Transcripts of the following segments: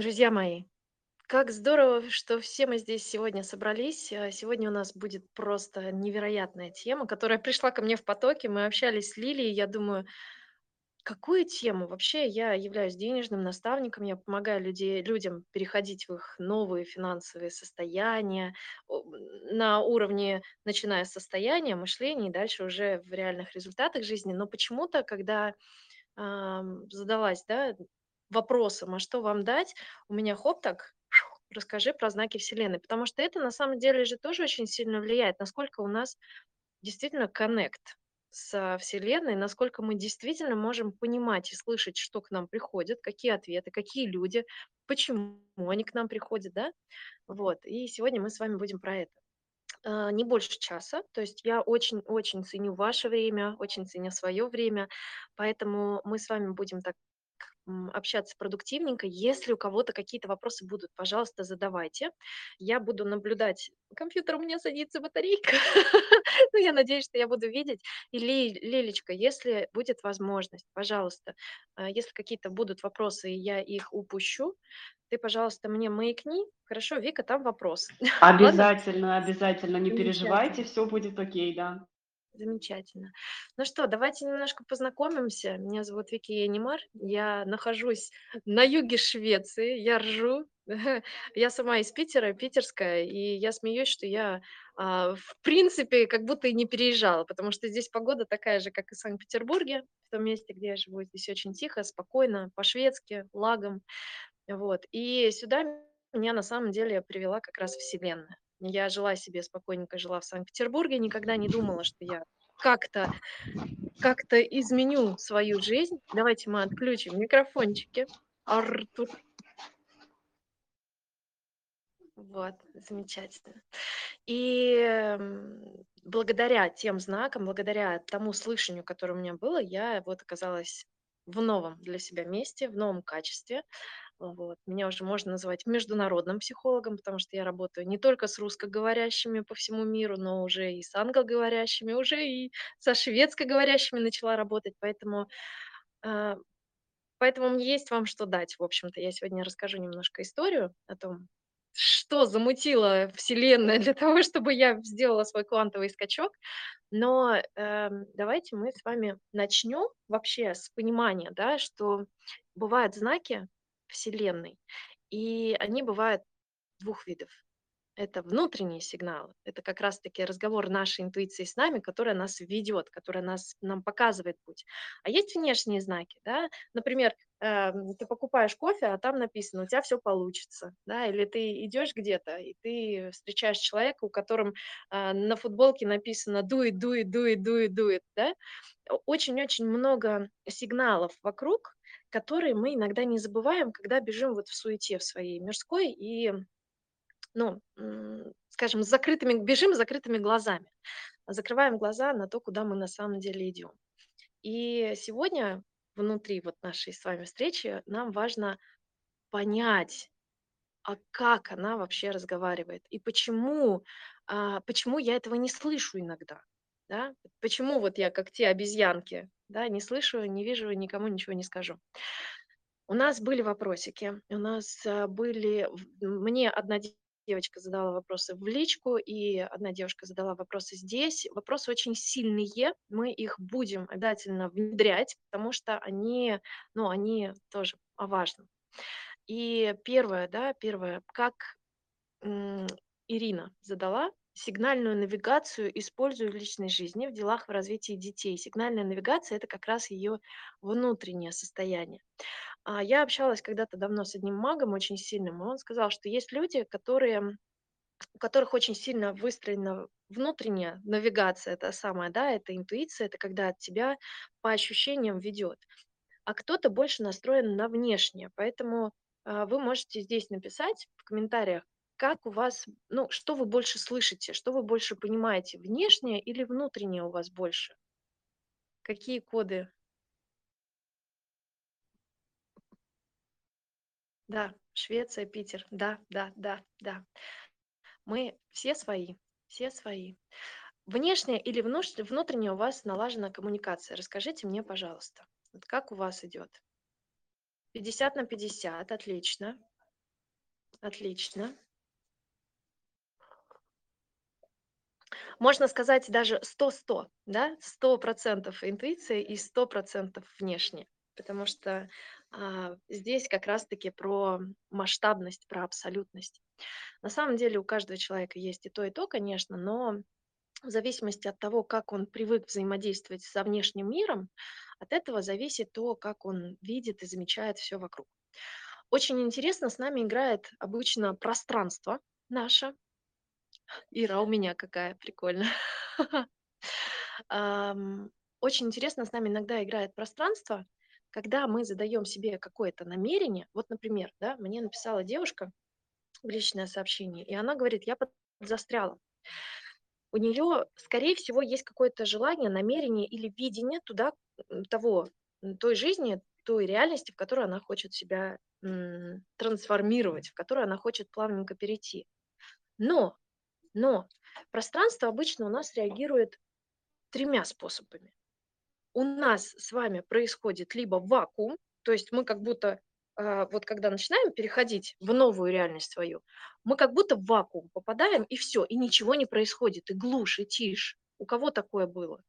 Друзья мои, как здорово, что все мы здесь сегодня собрались. А, Сегодня у нас будет просто невероятная тема, которая пришла ко мне в потоке. Мы общались с Лилией. Я думаю, какую тему? Вообще, я являюсь денежным наставником, я помогаю людей, людям переходить в их новые финансовые состояния на уровне, начиная с состояния, мышления и дальше уже в реальных результатах жизни. Но почему-то, когда задалась, да, вопросом, а что вам дать, у меня хоп так, расскажи про знаки Вселенной, потому что это на самом деле же тоже очень сильно влияет, насколько у нас действительно коннект со Вселенной, насколько мы действительно можем понимать и слышать, что к нам приходит, какие ответы, какие люди, почему они к нам приходят, да, вот. И сегодня мы с вами будем про это. А, Не больше часа, то есть я очень-очень ценю ваше время, очень ценю свое время, поэтому мы с вами будем так общаться продуктивненько. Если у кого-то какие-то вопросы будут, пожалуйста, задавайте. Я буду наблюдать. Компьютер у меня садится батарейка. Ну, я надеюсь, что я буду видеть. И Ли- Лилечка, если будет возможность, пожалуйста, а, если какие-то будут вопросы, и я их упущу, ты, пожалуйста, мне маякни. Хорошо, Вика, там вопрос. Обязательно, обязательно, не переживайте, все будет окей, да. Замечательно. Ну что, давайте немножко познакомимся. Меня зовут Вики Янимар. Я нахожусь на юге Швеции. Я ржу. Я сама из Питера, питерская, и я смеюсь, что я, а, в принципе, как будто и не переезжала, потому что здесь погода такая же, как и в Санкт-Петербурге, в том месте, где я живу. Здесь очень тихо, спокойно, по-шведски, лагом. Вот. И сюда меня на самом деле привела как раз Вселенная. Я жила себе спокойненько, жила в Санкт-Петербурге, никогда не думала, что я как-то как-то изменю свою жизнь. Давайте мы отключим микрофончики. Артур. Вот, замечательно. И благодаря тем знакам, благодаря тому слышанию, которое у меня было, я вот оказалась в новом для себя месте, в новом качестве. Вот. Меня уже можно назвать международным психологом, потому что я работаю не только с русскоговорящими по всему миру, но уже и с англоговорящими, уже и со шведскоговорящими начала работать. Поэтому, а, поэтому есть вам что дать. В общем-то, я сегодня расскажу немножко историю о том, что замутила Вселенная для того, чтобы я сделала свой квантовый скачок. Но эм, давайте мы с вами начнем вообще с понимания, да, что бывают знаки Вселенной, и они бывают двух видов. Это внутренние сигналы. Это как раз-таки разговор нашей интуиции с нами, которая нас ведет, которая нас, нам показывает путь. А есть внешние знаки, да, например, эм, ты покупаешь кофе, а там написано, у тебя все получится, да, или ты идешь где-то, и ты встречаешь человека, у котором а, на футболке написано it, do it, do it, да. Очень-очень много сигналов вокруг, которые мы иногда не забываем, когда бежим вот в суете в своей мирской и ну, скажем, с закрытыми, бежим с закрытыми глазами, закрываем глаза на то, куда мы на самом деле идем. И сегодня внутри вот нашей с вами встречи нам важно понять, а как она вообще разговаривает и почему, а, почему я этого не слышу иногда, да? Почему вот я как те обезьянки, да, не слышу, не вижу, никому ничего не скажу. У нас были вопросики, у нас, а, были мне одна де- девочка задала вопросы в личку, и одна девушка задала вопросы здесь. Вопросы очень сильные, мы их будем обязательно внедрять, потому что они, ну, они тоже о важном. И первое, да, первое, как, Ирина задала: сигнальную навигацию использую в личной жизни, в делах, в развитии детей. Сигнальная навигация- это как раз ее внутреннее состояние. А, я общалась когда-то давно с одним магом очень сильным, и он сказал, что есть люди, которые, у которых очень сильно выстроена внутренняя навигация, это самое, да, это интуиция, это когда от тебя по ощущениям ведет, а кто-то больше настроен на внешнее. Поэтому а, вы можете здесь написать в комментариях, как у вас, ну, что вы больше слышите, что вы больше понимаете, внешнее или внутреннее у вас больше? Какие коды? Да, Швеция, Питер, да, да, да, да. Мы все свои, все свои. Внешняя или внутренняя у вас налажена коммуникация? Расскажите мне, пожалуйста. Вот как у вас идет? 50 на 50, отлично. Отлично. Можно сказать даже 100-100, да, 100% интуиции и 100% внешне, потому что а, здесь как раз-таки про масштабность, про абсолютность. На самом деле у каждого человека есть и то, и то, конечно, но в зависимости от того, как он привык взаимодействовать со внешним миром, от этого зависит то, как он видит и замечает все вокруг. Очень интересно с нами играет обычно пространство наше, Ира, у меня какая прикольно. Очень интересно с нами иногда играет пространство, когда мы задаем себе какое-то намерение. Вот, например, да, мне написала девушка в личное сообщение, и она говорит, я застряла. У нее, скорее всего, есть какое-то желание, намерение или видение туда, того, той жизни, той реальности, в которой она хочет себя трансформировать, в которую она хочет плавненько перейти. Но но пространство обычно у нас реагирует тремя способами. У нас с вами происходит либо вакуум, то есть мы как будто, а, вот когда начинаем переходить в новую реальность свою, мы как будто в вакуум попадаем, и все, и ничего не происходит, и глушь, и тишь. У кого такое было?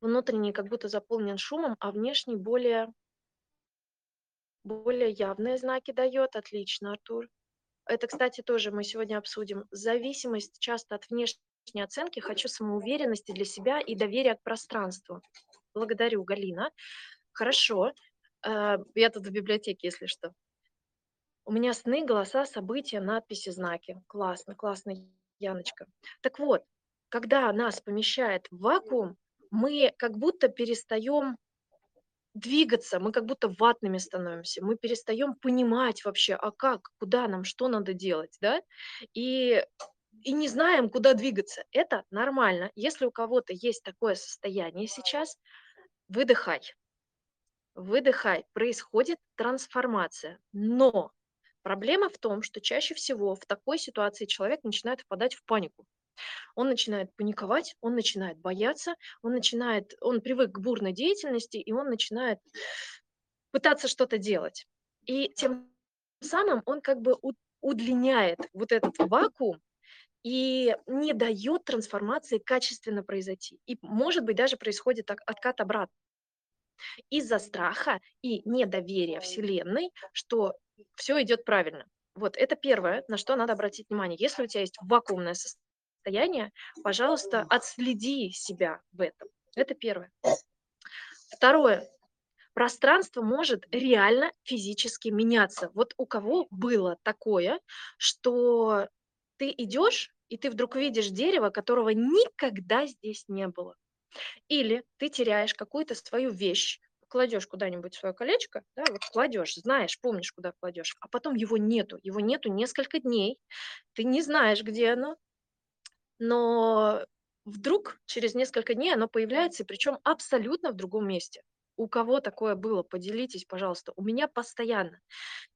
Внутренний как будто заполнен шумом, а внешний более, более явные знаки дает. Отлично, Артур. Это, кстати, тоже мы сегодня обсудим. Зависимость часто от внешней оценки. Хочу самоуверенности для себя и доверия к пространству. Благодарю, Галина. Хорошо. Э, я тут в библиотеке, если что. У меня сны, голоса, события, надписи, знаки. Классно, классно, Яночка. Так вот, когда нас помещает в вакуум, мы как будто перестаем двигаться, мы как будто ватными становимся, мы перестаем понимать вообще, а как, куда нам, что надо делать, да, и, и не знаем, куда двигаться. Это нормально. Если у кого-то есть такое состояние сейчас, выдыхай, выдыхай, происходит трансформация. Но проблема в том, что чаще всего в такой ситуации человек начинает впадать в панику. Он начинает паниковать, он начинает бояться, он начинает, он привык к бурной деятельности, и он начинает пытаться что-то делать. И тем самым он как бы удлиняет вот этот вакуум и не дает трансформации качественно произойти. И, может быть, даже происходит откат обратно. Из-за страха и недоверия Вселенной, что все идет правильно. Вот это первое, на что надо обратить внимание. Если у тебя есть вакуумное состояние, состояние, пожалуйста, отследи себя в этом. Это первое. Второе. Пространство может реально физически меняться. Вот у кого было такое, что ты идешь, и ты вдруг видишь дерево, которого никогда здесь не было. Или ты теряешь какую-то свою вещь, кладешь куда-нибудь свое колечко, да, вот кладешь, знаешь, помнишь, куда кладешь, а потом его нету, его нету несколько дней, ты не знаешь, где оно, но вдруг через несколько дней оно появляется, причем абсолютно в другом месте. У кого такое было, поделитесь, пожалуйста. У меня постоянно.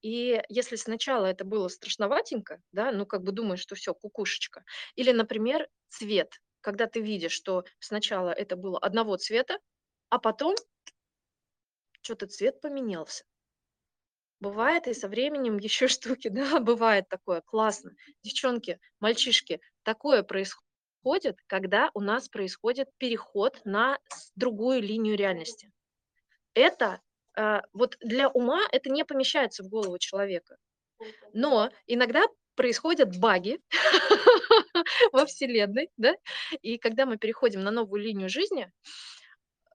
И если сначала это было страшноватенько, да, ну как бы думаешь, что все, кукушечка. Или, например, цвет, когда ты видишь, что сначала это было одного цвета, а потом что-то цвет поменялся. Бывает и со временем еще штуки, да, бывает такое, классно. Девчонки, мальчишки, такое происходит, когда у нас происходит переход на другую линию реальности. Это э, вот для ума это не помещается в голову человека. Но иногда происходят баги во Вселенной, да, и когда мы переходим на новую линию жизни,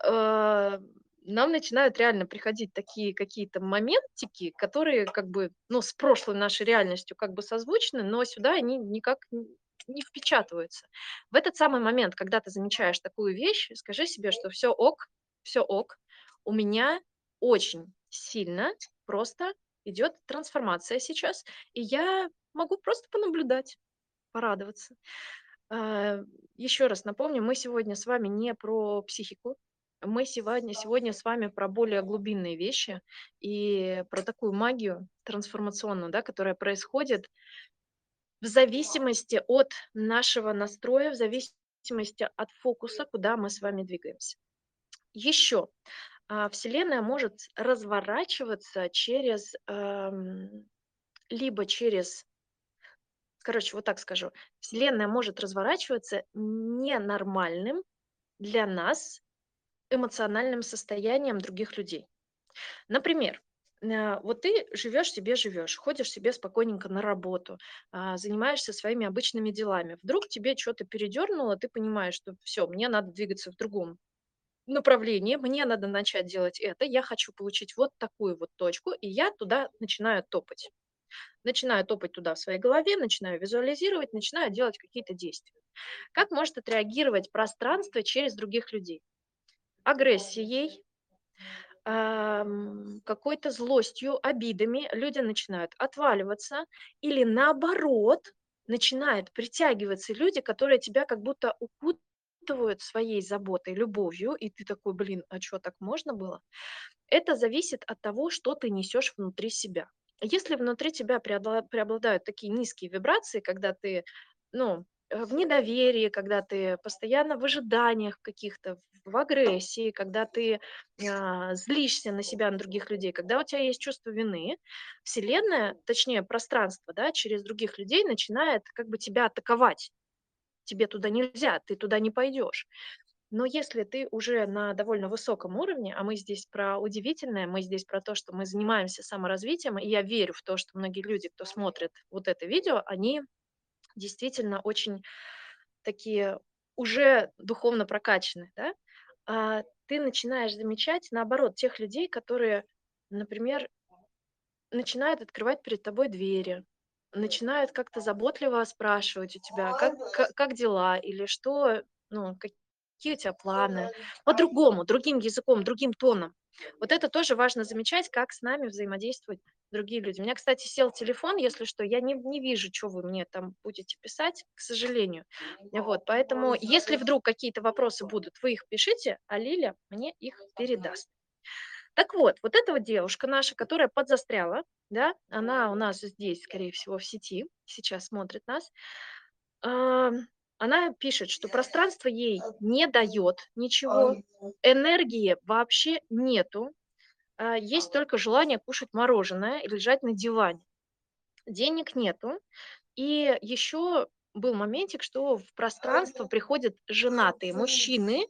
э, нам начинают реально приходить такие какие-то моментики, которые как бы, ну, с прошлой нашей реальностью как бы созвучны, но сюда они никак не впечатываются. В этот самый момент, когда ты замечаешь такую вещь, скажи себе, что все ок, все ок, у меня очень сильно просто идет трансформация сейчас, и я могу просто понаблюдать, порадоваться. А, Еще раз напомню, мы сегодня с вами не про психику, мы сегодня, сегодня с вами про более глубинные вещи и про такую магию трансформационную, да, которая происходит в зависимости от нашего настроя, в зависимости от фокуса, куда мы с вами двигаемся. Еще а, Вселенная может разворачиваться через эм, либо через короче, вот так скажу, Вселенная может разворачиваться ненормальным для нас эмоциональным состоянием других людей. Например, вот ты живешь себе, живешь, ходишь себе спокойненько на работу, а, занимаешься своими обычными делами. Вдруг тебе что-то передернуло, ты понимаешь, что все, мне надо двигаться в другом направлении, мне надо начать делать это, я хочу получить вот такую вот точку, и я туда начинаю топать. Начинаю топать туда в своей голове, начинаю визуализировать, начинаю делать какие-то действия. Как может отреагировать пространство через других людей? Агрессией, какой-то злостью, обидами люди начинают отваливаться или наоборот начинают притягиваться люди, которые тебя как будто укутывают своей заботой, любовью, и ты такой, блин, а что, так можно было? Это зависит от того, что ты несешь внутри себя. Если внутри тебя преобла- преобладают такие низкие вибрации, когда ты, ну, э, в недоверии, когда ты постоянно в ожиданиях каких-то, в агрессии, когда ты а, злишься на себя, на других людей, когда у тебя есть чувство вины, Вселенная, точнее пространство, да, через других людей начинает как бы тебя атаковать. Тебе туда нельзя, ты туда не пойдешь. Но если ты уже на довольно высоком уровне, а мы здесь про удивительное, мы здесь про то, что мы занимаемся саморазвитием, и я верю в то, что многие люди, кто смотрит вот это видео, они действительно очень такие уже духовно прокачаны, да, а, ты начинаешь замечать, наоборот, тех людей, которые, например, начинают открывать перед тобой двери, начинают как-то заботливо спрашивать у тебя, как, как, как дела, или что, ну, какие у тебя планы, по-другому, другим языком, другим тоном. Вот это тоже важно замечать, как с нами взаимодействуют другие люди. У меня, кстати, сел телефон, если что, я не, не вижу, что вы мне там будете писать, к сожалению. Вот, поэтому, если вдруг какие-то вопросы будут, вы их пишите, а Лиля мне их передаст. Так вот, вот эта вот девушка наша, которая подзастряла, да, она у нас здесь, скорее всего, в сети, сейчас смотрит нас, она пишет, что пространство ей не дает ничего, энергии вообще нету, а, есть только желание кушать мороженое и лежать на диване. Денег нету. И еще был моментик, что в пространство приходят женатые мужчины,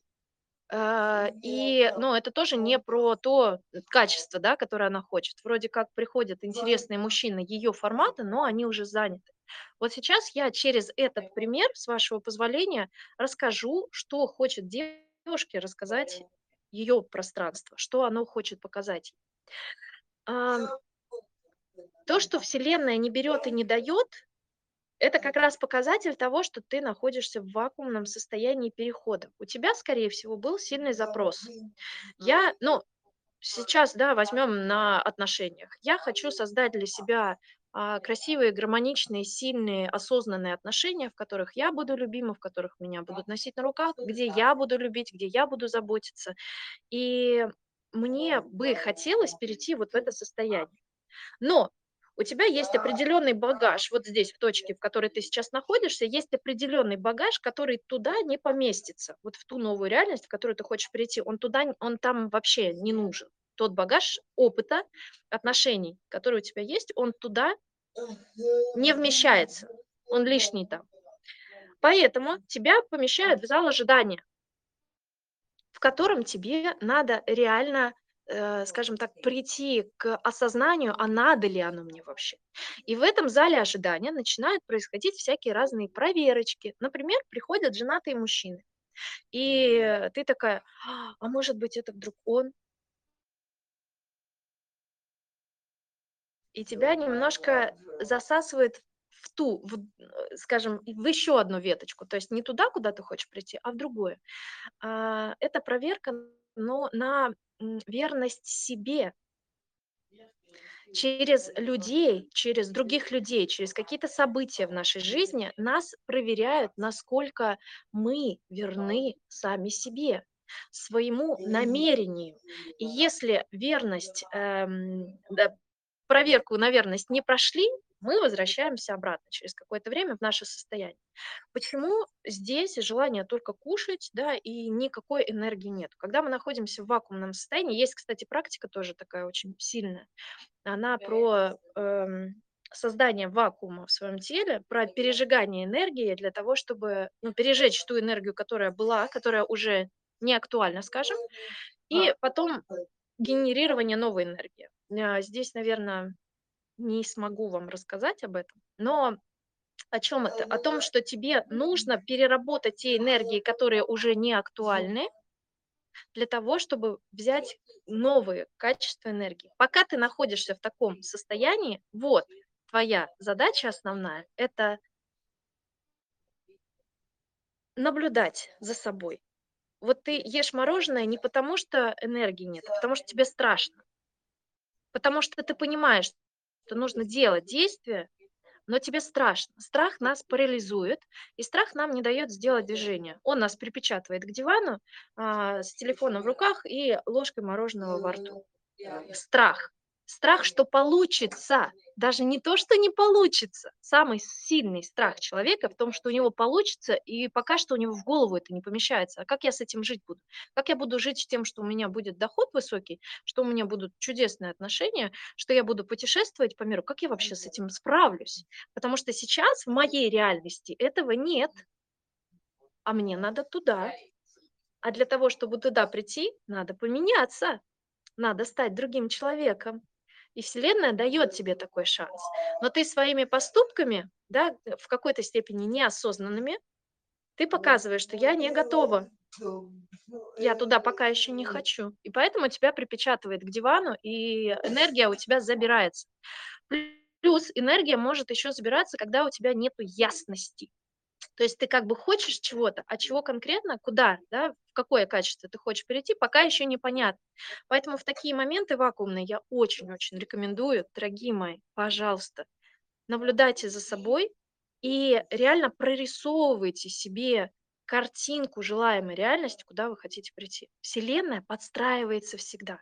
а, и, ну, это тоже не про то качество, да, которое она хочет. Вроде как приходят интересные мужчины ее формата, но они уже заняты. Вот сейчас я через этот пример, с вашего позволения, расскажу, что хочет девушке рассказать ее пространство, что оно хочет показать. То, что Вселенная не берет и не дает, это как раз показатель того, что ты находишься в вакуумном состоянии перехода. У тебя, скорее всего, был сильный запрос. Я, ну, сейчас, да, возьмем на отношениях. Я хочу создать для себя а, красивые, гармоничные, сильные, осознанные отношения, в которых я буду любима, в которых меня будут носить на руках, где я буду любить, где я буду заботиться. И мне бы хотелось перейти вот в это состояние. Но у тебя есть определенный багаж, вот здесь, в точке, в которой ты сейчас находишься, есть определенный багаж, который туда не поместится, вот в ту новую реальность, в которую ты хочешь прийти, он туда, он там вообще не нужен. Тот багаж опыта, отношений, который у тебя есть, он туда не вмещается, он лишний там. Поэтому тебя помещают в зал ожидания, в котором тебе надо реально Э, скажем так, прийти к осознанию, а надо ли оно мне вообще. И в этом зале ожидания начинают происходить всякие разные проверочки. Например, приходят женатые мужчины. И ты такая, а может быть, это вдруг он? И тебя немножко засасывает в ту, в, э, скажем, в еще одну веточку. То есть не туда, куда ты хочешь прийти, а в другое. А, это проверка но на верность себе через людей, через других людей, через какие-то события в нашей жизни нас проверяют, насколько мы верны сами себе, своему намерению. И если верность, эм, да, проверку на верность не прошли, мы возвращаемся обратно через какое-то время в наше состояние. Почему здесь желание только кушать, да, и никакой энергии нет? Когда мы находимся в вакуумном состоянии, есть, кстати, практика тоже такая очень сильная, она про эм, создание вакуума в своем теле, про пережигание энергии для того, чтобы ну, пережечь ту энергию, которая была, которая уже не актуальна, скажем, и потом генерирование новой энергии. А, здесь, наверное, не смогу вам рассказать об этом, но о чем это? О том, что тебе нужно переработать те энергии, которые уже не актуальны, для того, чтобы взять новые качества энергии. Пока ты находишься в таком состоянии, вот твоя задача основная– это наблюдать за собой. Вот ты ешь мороженое не потому, что энергии нет, а потому что тебе страшно. Потому что ты понимаешь, что нужно делать действия, но тебе страшно. Страх нас парализует, и страх нам не дает сделать движение. Он нас припечатывает к дивану а, с телефоном в руках и ложкой мороженого во рту. Страх. Страх, что получится. Даже не то, что не получится. Самый сильный страх человека в том, что у него получится, и пока что у него в голову это не помещается. А как я с этим жить буду? Как я буду жить с тем, что у меня будет доход высокий, что у меня будут чудесные отношения, что я буду путешествовать по миру? Как я вообще с этим справлюсь? Потому что сейчас в моей реальности этого нет. А мне надо туда. А для того, чтобы туда прийти, надо поменяться. Надо стать другим человеком. И Вселенная дает тебе такой шанс. Но ты своими поступками, да, в какой-то степени неосознанными, ты показываешь, что я не готова. Я туда пока еще не хочу. И поэтому тебя припечатывает к дивану, и энергия у тебя забирается. Плюс энергия может еще забираться, когда у тебя нет ясности. То есть ты как бы хочешь чего-то, а чего конкретно, куда, да, в какое качество ты хочешь перейти, пока еще непонятно. Поэтому в такие моменты вакуумные я очень-очень рекомендую, дорогие мои, пожалуйста, наблюдайте за собой и реально прорисовывайте себе картинку желаемой реальности, куда вы хотите прийти. Вселенная подстраивается всегда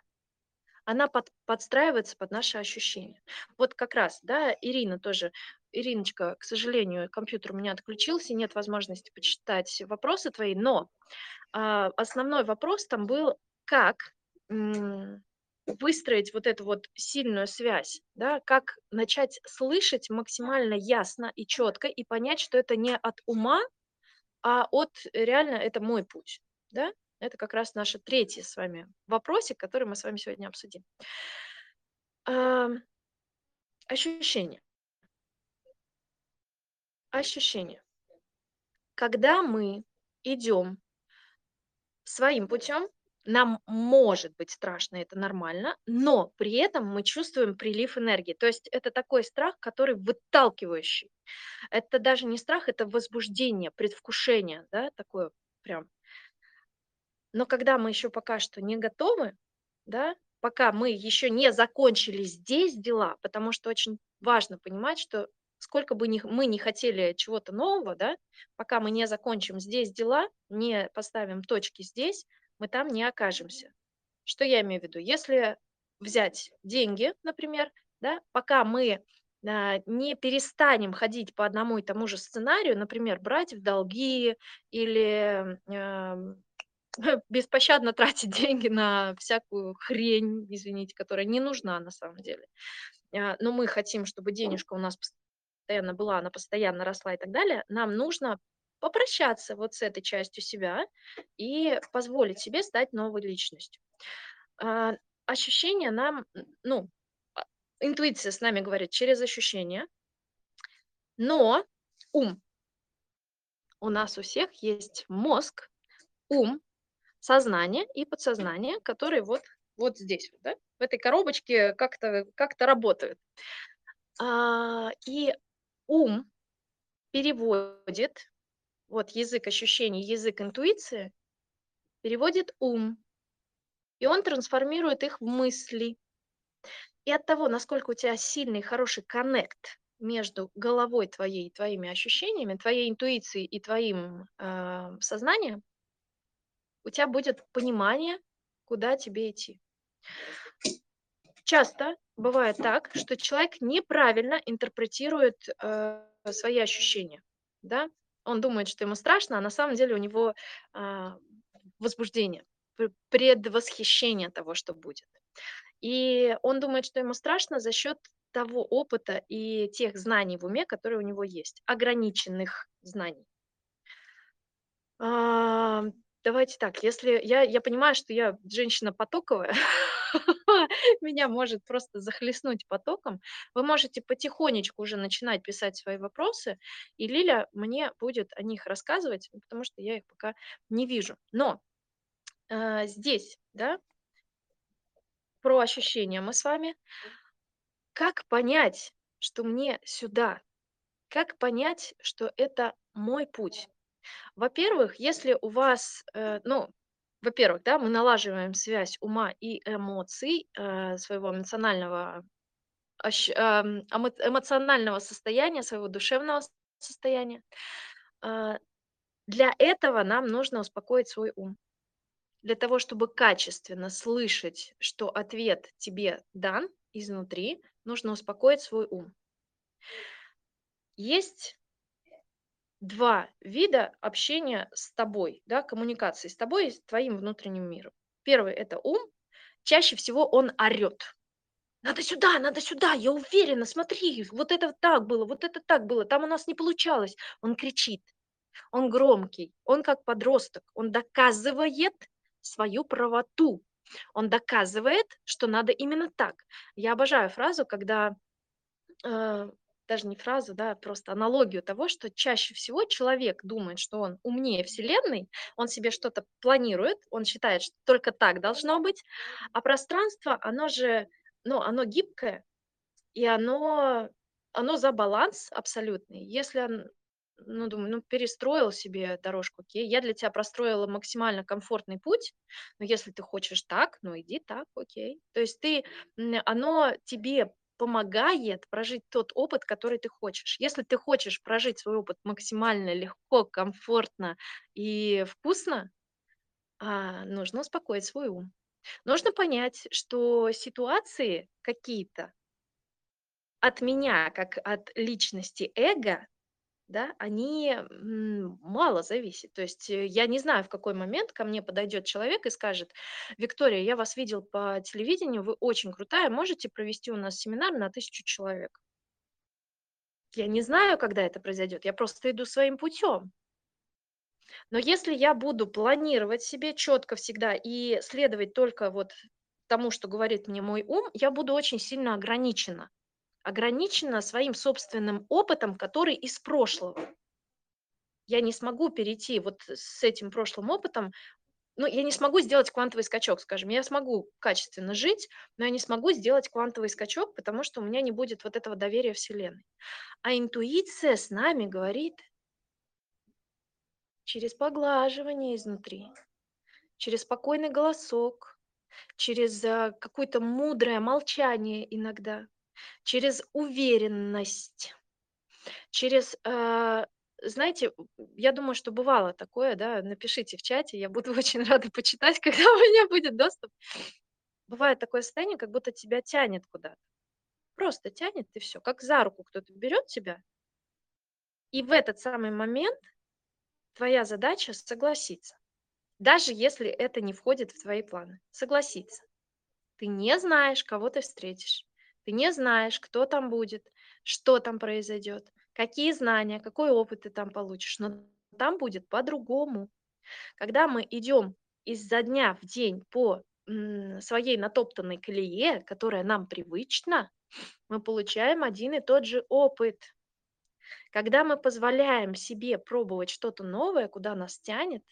она под, подстраивается под наши ощущения. Вот как раз, да, Ирина тоже, Ириночка, к сожалению, компьютер у меня отключился, нет возможности почитать вопросы твои, но а, основной вопрос там был, как выстроить вот эту вот сильную связь, да, как начать слышать максимально ясно и четко и понять, что это не от ума, а от реально это мой путь, да, это как раз наш третий с вами вопросик, который мы с вами сегодня обсудим. Ощущение. Ощущение. Когда мы идем своим путем, нам может быть страшно, это нормально, но при этом мы чувствуем прилив энергии. То есть это такой страх, который выталкивающий. Это даже не страх, это возбуждение, предвкушение, да, такое прям но когда мы еще пока что не готовы, да, пока мы еще не закончили здесь дела, потому что очень важно понимать, что сколько бы ни, мы не хотели чего-то нового, да, пока мы не закончим здесь дела, не поставим точки здесь, мы там не окажемся. Что я имею в виду? Если взять деньги, например, да, пока мы а, не перестанем ходить по одному и тому же сценарию, например, брать в долги или беспощадно тратить деньги на всякую хрень, извините, которая не нужна на самом деле. А, но мы хотим, чтобы денежка у нас постоянно была, она постоянно росла и так далее, нам нужно попрощаться вот с этой частью себя и позволить себе стать новой личностью. А, ощущения нам, ну, а, интуиция с нами говорит через ощущения, но ум. У нас у всех есть мозг, ум, сознание и подсознание, которые вот, вот здесь, да, в этой коробочке как-то как работают. А, и ум переводит, вот язык ощущений, язык интуиции, переводит ум, и он трансформирует их в мысли. И от того, насколько у тебя сильный, хороший коннект между головой твоей и твоими ощущениями, твоей интуицией и твоим э, сознанием, у тебя будет понимание, куда тебе идти. Часто бывает так, что человек неправильно интерпретирует э, свои ощущения. Да? Он думает, что ему страшно, а на самом деле у него э, возбуждение, предвосхищение того, что будет. И он думает, что ему страшно за счет того опыта и тех знаний в уме, которые у него есть, ограниченных знаний. Давайте так, если я я понимаю, что я женщина потоковая, меня может просто захлестнуть потоком, вы можете потихонечку уже начинать писать свои вопросы, и Лиля мне будет о них рассказывать, потому что я их пока не вижу. Но, а, здесь, да про ощущения мы с вами. Как понять, что мне сюда? Как понять, что это мой путь? Во-первых, если у вас, э, ну, во-первых, да, мы налаживаем связь ума и эмоций, э, своего эмоционального эмо эмоционального состояния, своего душевного состояния. А, для этого нам нужно успокоить свой ум. Для того, чтобы качественно слышать, что ответ тебе дан изнутри, нужно успокоить свой ум. Есть 2 вида общения с тобой, да, коммуникации с тобой и с твоим внутренним миром. Первый- это ум. Чаще всего он орёт. Надо сюда, надо сюда, я уверена, смотри, вот это так было, вот это так было, там у нас не получалось. Он кричит, он громкий, он как подросток, он доказывает свою правоту. Он доказывает, что надо именно так. Я обожаю фразу, когда, э, даже не фразу, да, а просто аналогию того, что чаще всего человек думает, что он умнее Вселенной, он себе что-то планирует, он считает, что только так должно быть, а пространство, оно же, ну, оно гибкое, и оно оно за баланс абсолютный. Если он ну, думаю, ну, перестроил себе дорожку, окей. Я для тебя простроила максимально комфортный путь, но если ты хочешь так, ну, иди так, окей. То есть ты, оно тебе помогает прожить тот опыт, который ты хочешь. Если ты хочешь прожить свой опыт максимально легко, комфортно и вкусно, а, нужно успокоить свой ум. Нужно понять, что ситуации какие-то от меня, как от личности эго, да, они, мало зависят. То есть, э, я не знаю, в какой момент ко мне подойдет человек и скажет: "Виктория, я вас видел по телевидению, вы очень крутая, можете провести у нас семинар на 1000 человек?" Я не знаю, когда это произойдет, я просто иду своим путем. Но если я буду планировать себе четко всегда и следовать только вот тому, что говорит мне мой ум, я буду очень сильно ограничена. Ограничена своим собственным опытом, который из прошлого. Я не смогу перейти вот с этим прошлым опытом, ну, я не смогу сделать квантовый скачок, скажем. Я смогу качественно жить, но я не смогу сделать квантовый скачок, потому что у меня не будет вот этого доверия Вселенной. А интуиция с нами говорит через поглаживание изнутри, через спокойный голосок, через, а, какое-то мудрое молчание иногда, через уверенность, через, а, знаете, я думаю, что бывало такое, да, напишите в чате, я буду очень рада почитать, когда у меня будет доступ. Бывает такое состояние, как будто тебя тянет куда-то. Просто тянет и всё, как за руку кто-то берет тебя. И в этот самый момент твоя задача согласиться, даже если это не входит в твои планы. Согласиться. Ты не знаешь, кого ты встретишь, ты не знаешь, кто там будет, что там произойдет, какие знания, какой опыт ты там получишь, но там будет по-другому. Когда мы идем изо дня в день по, своей натоптанной колее, которая нам привычна, мы получаем один и тот же опыт. Когда мы позволяем себе пробовать что-то новое, куда нас тянет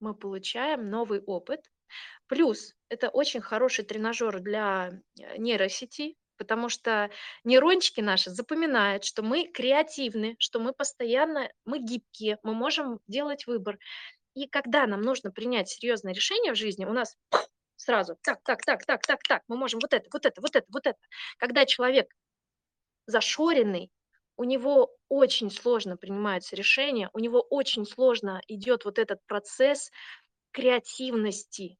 мы получаем новый опыт. Плюс это очень хороший тренажер для, э, нейросети, потому что нейрончики наши запоминают, что мы креативны, что мы постоянно мы гибкие, мы можем делать выбор. И когда нам нужно принять серьезное решение в жизни, у нас сразу так так так так так так, мы можем вот это вот это вот это вот это. Когда человек зашоренный, у него очень сложно принимаются решения, у него очень сложно идет вот этот процесс креативности.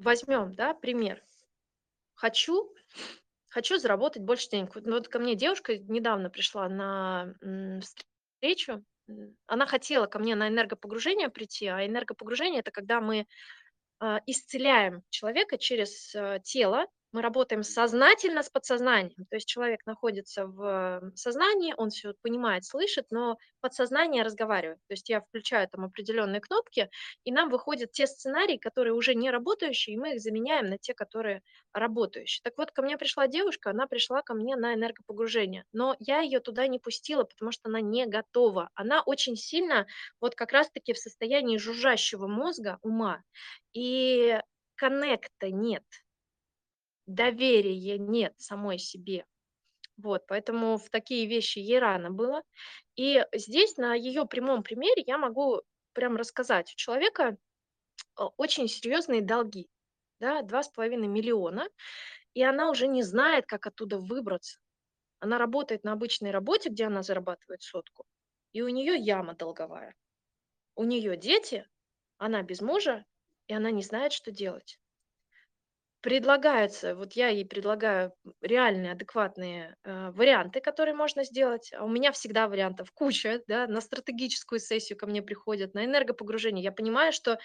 Возьмем, да, пример. Хочу хочу заработать больше денег. Вот, ну, вот ко мне девушка недавно пришла на, встречу. Она хотела ко мне на энергопогружение прийти, а энергопогружение- это когда мы, а, исцеляем человека через, а, тело, Мы работаем сознательно с подсознанием. То есть человек находится в сознании, он все понимает, слышит, но подсознание разговаривает. То есть я включаю там определенные кнопки, и нам выходят те сценарии, которые уже не работающие, и мы их заменяем на те, которые работающие. Так вот, ко мне пришла девушка, она пришла ко мне на энергопогружение, но я ее туда не пустила, потому что она не готова. Она очень сильно вот как раз-таки в состоянии жужжащего мозга, ума, и коннекта нет – доверия нет самой себе. Вот, поэтому в такие вещи ей рано было. И здесь на ее прямом примере я могу прям рассказать. У человека а, очень серьезные долги, да, два с половиной миллиона, и она уже не знает, как оттуда выбраться. Она работает на обычной работе, где она зарабатывает сотку, и у нее яма долговая. У нее дети, она без мужа, и она не знает, что делать предлагается, вот я ей предлагаю реальные, адекватные э, варианты, которые можно сделать. А у меня всегда вариантов куча, да, на стратегическую сессию ко мне приходят, на энергопогружение. Я понимаю, что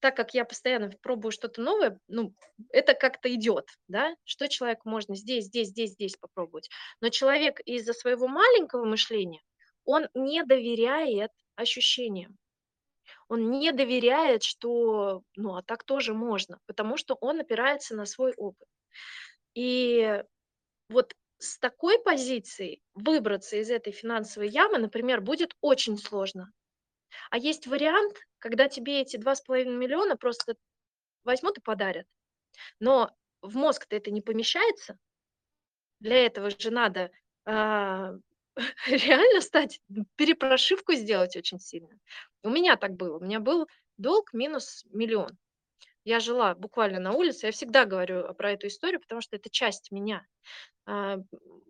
так как я постоянно пробую что-то новое, ну, это как-то идет, да, что человеку можно здесь, здесь, здесь, здесь попробовать. Но человек из-за своего маленького мышления, он не доверяет ощущениям он не доверяет, что, ну, а так тоже можно, потому что он опирается на свой опыт. И вот с такой позиции выбраться из этой финансовой ямы, например, будет очень сложно. А есть вариант, когда тебе эти 2,5 миллиона просто возьмут и подарят. Но в мозг-то это не помещается. Для этого же надо а, реально стать, перепрошивку сделать очень сильно. У меня так было. У меня был долг минус миллион. Я жила буквально на улице. Я всегда говорю про эту историю, потому что это часть меня. А,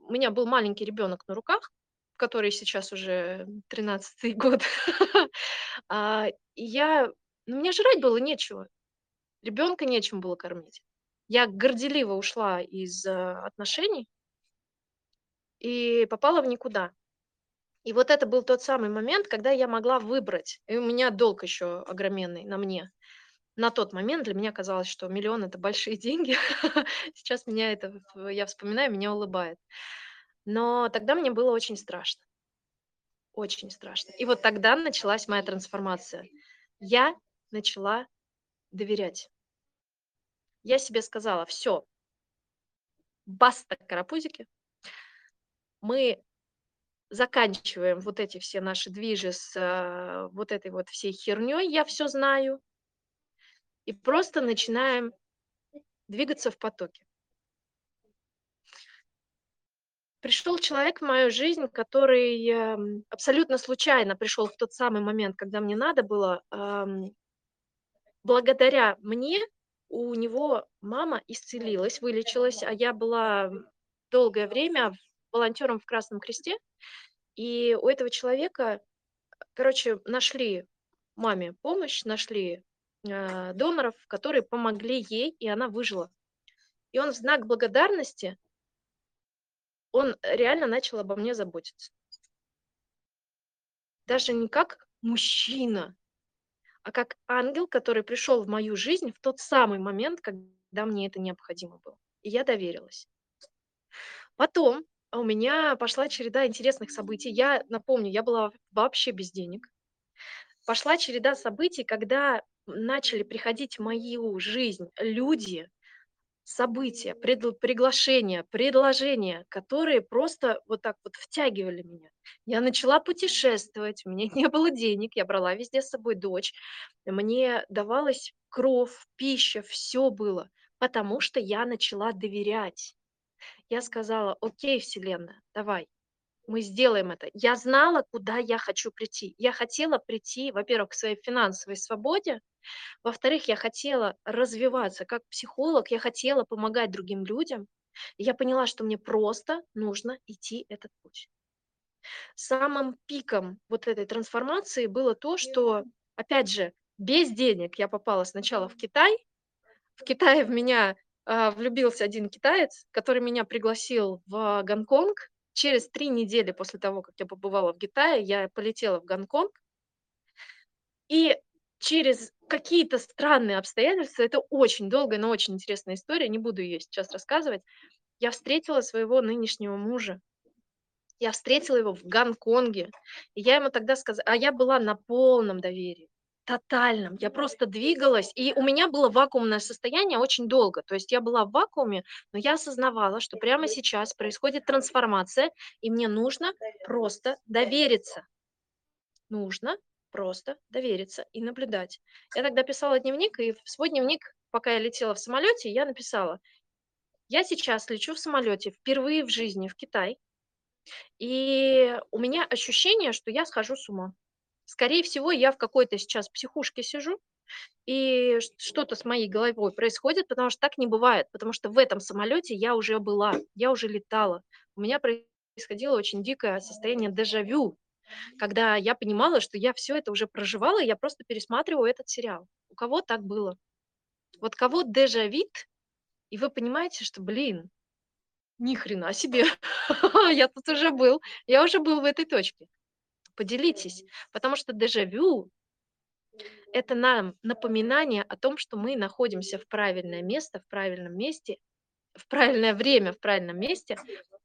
у меня был маленький ребенок на руках, который сейчас уже 13 год. А, я, ну, мне жрать было нечего. Ребенка нечем было кормить. Я горделиво ушла из а, отношений, и попала в никуда. И вот это был тот самый момент, когда я могла выбрать. И у меня долг еще огроменный на мне. На тот момент для меня казалось, что миллион это большие деньги. Сейчас меня это, я вспоминаю, меня улыбает. Но тогда мне было очень страшно. Очень страшно. И вот тогда началась моя трансформация. Я начала доверять. Я себе сказала, все, баста карапузики, мы заканчиваем вот эти все наши движи с э, вот этой вот всей херней, я все знаю, и просто начинаем двигаться в потоке. Пришел человек в мою жизнь, который эм, абсолютно случайно пришел в тот самый момент, когда мне надо было. Эм, благодаря мне у него мама исцелилась, вылечилась, а я была долгое время волонтером в Красном Кресте, и у этого человека, короче, нашли маме помощь, нашли э, доноров, которые помогли ей, и она выжила. И он в знак благодарности, он реально начал обо мне заботиться. Даже не как мужчина, а как ангел, который пришел в мою жизнь в тот самый момент, когда мне это необходимо было. И я доверилась. Потом у меня пошла череда интересных событий. Я напомню, я была вообще без денег. Пошла череда событий, когда начали приходить в мою жизнь люди, события, пред, приглашения, предложения, которые просто вот так вот втягивали меня. Я начала путешествовать, у меня не было денег, я брала везде с собой дочь, мне давалась кровь, пища, все было, потому что я начала доверять. Я сказала, окей, Вселенная, давай, мы сделаем это. Я знала, куда я хочу прийти. Я хотела прийти, во-первых, к своей финансовой свободе, во-вторых, я хотела развиваться как психолог, я хотела помогать другим людям. Я поняла, что мне просто нужно идти этот путь. Самым пиком вот этой трансформации было то, что, опять же, без денег я попала сначала в Китай. В Китае в меня влюбился один китаец, который меня пригласил в Гонконг. Через три недели после того, как я побывала в Китае, я полетела в Гонконг. И через какие-то странные обстоятельства, это очень долгая, но очень интересная история, не буду ее сейчас рассказывать, я встретила своего нынешнего мужа. Я встретила его в Гонконге, и я ему тогда сказала, а я была на полном доверии, тотальном. Я просто двигалась, и у меня было вакуумное состояние очень долго. То есть я была в вакууме, но я осознавала, что прямо сейчас происходит трансформация, и мне нужно просто довериться. Нужно просто довериться и наблюдать. Я тогда писала дневник, и в свой дневник, пока я летела в самолете, я написала, я сейчас лечу в самолете впервые в жизни в Китай, и у меня ощущение, что я схожу с ума. Скорее всего, я в какой-то сейчас психушке сижу, и что-то с моей головой происходит, потому что так не бывает, потому что в этом самолете я уже была, я уже летала. У меня происходило очень дикое состояние дежавю, когда я понимала, что я все это уже проживала, и я просто пересматриваю этот сериал. У кого так было? Вот кого дежавит, и вы понимаете, что, блин, ни хрена себе, я тут уже был, я уже был в этой точке. Поделитесь, потому что дежавю – это нам напоминание о том, что мы находимся в правильное место, в правильном месте, в правильное время, в правильном месте,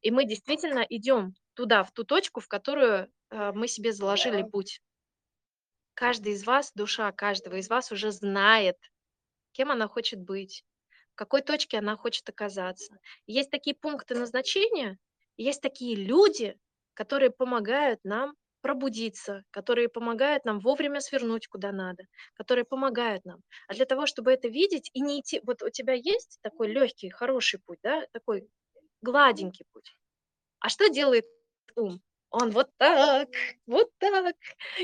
и мы действительно идем туда, в ту точку, в которую э, мы себе заложили путь. Каждый из вас, душа каждого из вас уже знает, кем она хочет быть, в какой точке она хочет оказаться. Есть такие пункты назначения, есть такие люди, которые помогают нам пробудиться, которые помогают нам вовремя свернуть куда надо, которые помогают нам. А для того, чтобы это видеть и не идти, вот у тебя есть такой легкий, хороший путь, да, такой гладенький путь. А что делает ум? Он вот так, вот так.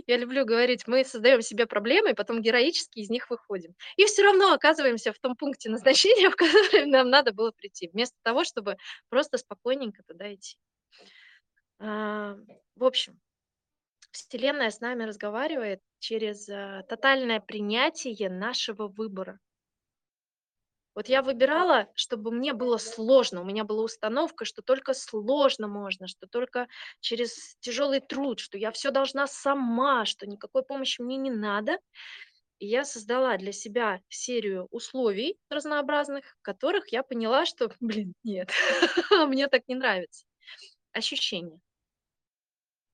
Я люблю говорить, мы создаем себе проблемы, и потом героически из них выходим. И все равно оказываемся в том пункте назначения, в который нам надо было прийти, вместо того, чтобы просто спокойненько туда идти. А, в общем, Вселенная с нами разговаривает через а, тотальное принятие нашего выбора. Вот я выбирала, чтобы мне было сложно. У меня была установка, что только сложно можно, что только через тяжелый труд, что я все должна сама, что никакой помощи мне не надо. И я создала для себя серию условий разнообразных, в которых я поняла, что, блин, нет, мне так не нравится. Ощущения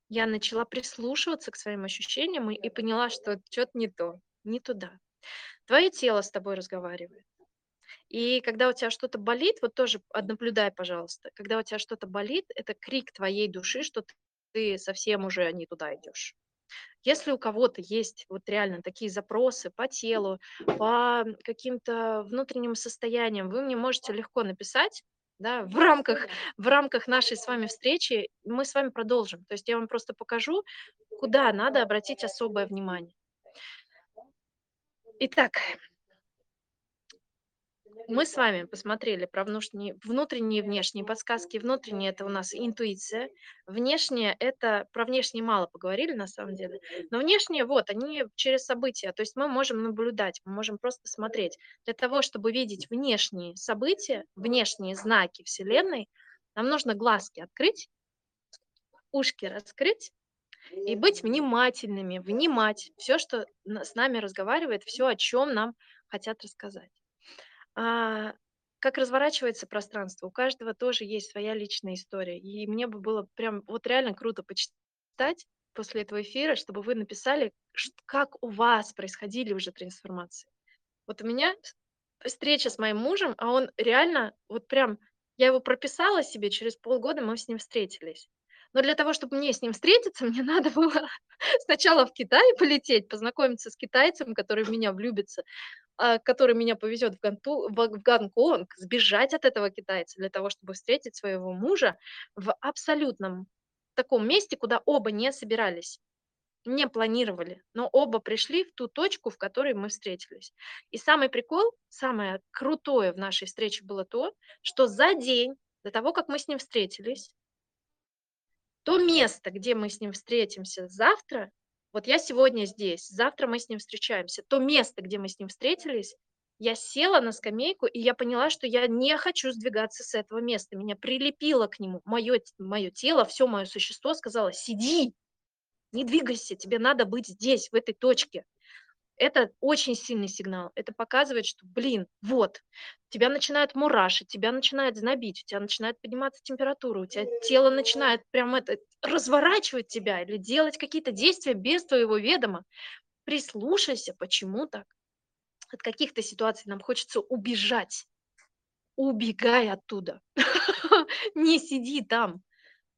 я начала прислушиваться к своим ощущениям и, и поняла, что что-то не то, не туда. Твое тело с тобой разговаривает. И когда у тебя что-то болит, вот тоже наблюдай, пожалуйста, когда у тебя что-то болит, это крик твоей души, что ты совсем уже не туда идешь. Если у кого-то есть вот реально такие запросы по телу, по каким-то внутренним состояниям, вы мне можете легко написать, да, в рамках, в рамках нашей с вами встречи мы с вами продолжим. То есть я вам просто покажу, куда надо обратить особое внимание. Итак, мы с вами посмотрели про внутренние, внутренние и внешние подсказки. Внутренние – это у нас интуиция. Внешнее – это… Про внешние мало поговорили, на самом деле. Но внешние, вот, они через события. То есть мы можем наблюдать, мы можем просто смотреть. Для того, чтобы видеть внешние события, внешние знаки Вселенной, нам нужно глазки открыть, ушки раскрыть и быть внимательными, внимать все, что с нами разговаривает, все, о чем нам хотят рассказать. А, как разворачивается пространство? У каждого тоже есть своя личная история. И мне бы было прям вот реально круто почитать после этого эфира, чтобы вы написали, как у вас происходили уже трансформации. Вот у меня встреча с моим мужем, а он реально, вот прям, я его прописала себе, через полгода мы с ним встретились. Но для того, чтобы мне с ним встретиться, мне надо было сначала в Китай полететь, познакомиться с китайцем, который в меня влюбится, а, который меня повезет в, Ганту, в Гонконг, сбежать от этого китайца для того, чтобы встретить своего мужа в абсолютном таком месте, куда оба не собирались, не планировали, но оба пришли в ту точку, в которой мы встретились. И самый прикол, самое крутое в нашей встрече было то, что за день до того, как мы с ним встретились, то место, где мы с ним встретимся завтра, вот я сегодня здесь, завтра мы с ним встречаемся. То место, где мы с ним встретились, я села на скамейку, и я поняла, что я не хочу сдвигаться с этого места. Меня прилепило к нему. Мое, мое тело, все мое существо сказало, сиди, не двигайся, тебе надо быть здесь, в этой точке. Это очень сильный сигнал. Это показывает, что, блин, вот, тебя начинает мурашить, тебя начинает знобить, у тебя начинает подниматься температура, у тебя тело начинает прям это разворачивать тебя или делать какие-то действия без твоего ведома. Прислушайся, почему так? От каких-то ситуаций нам хочется убежать. Убегай оттуда. Не сиди там.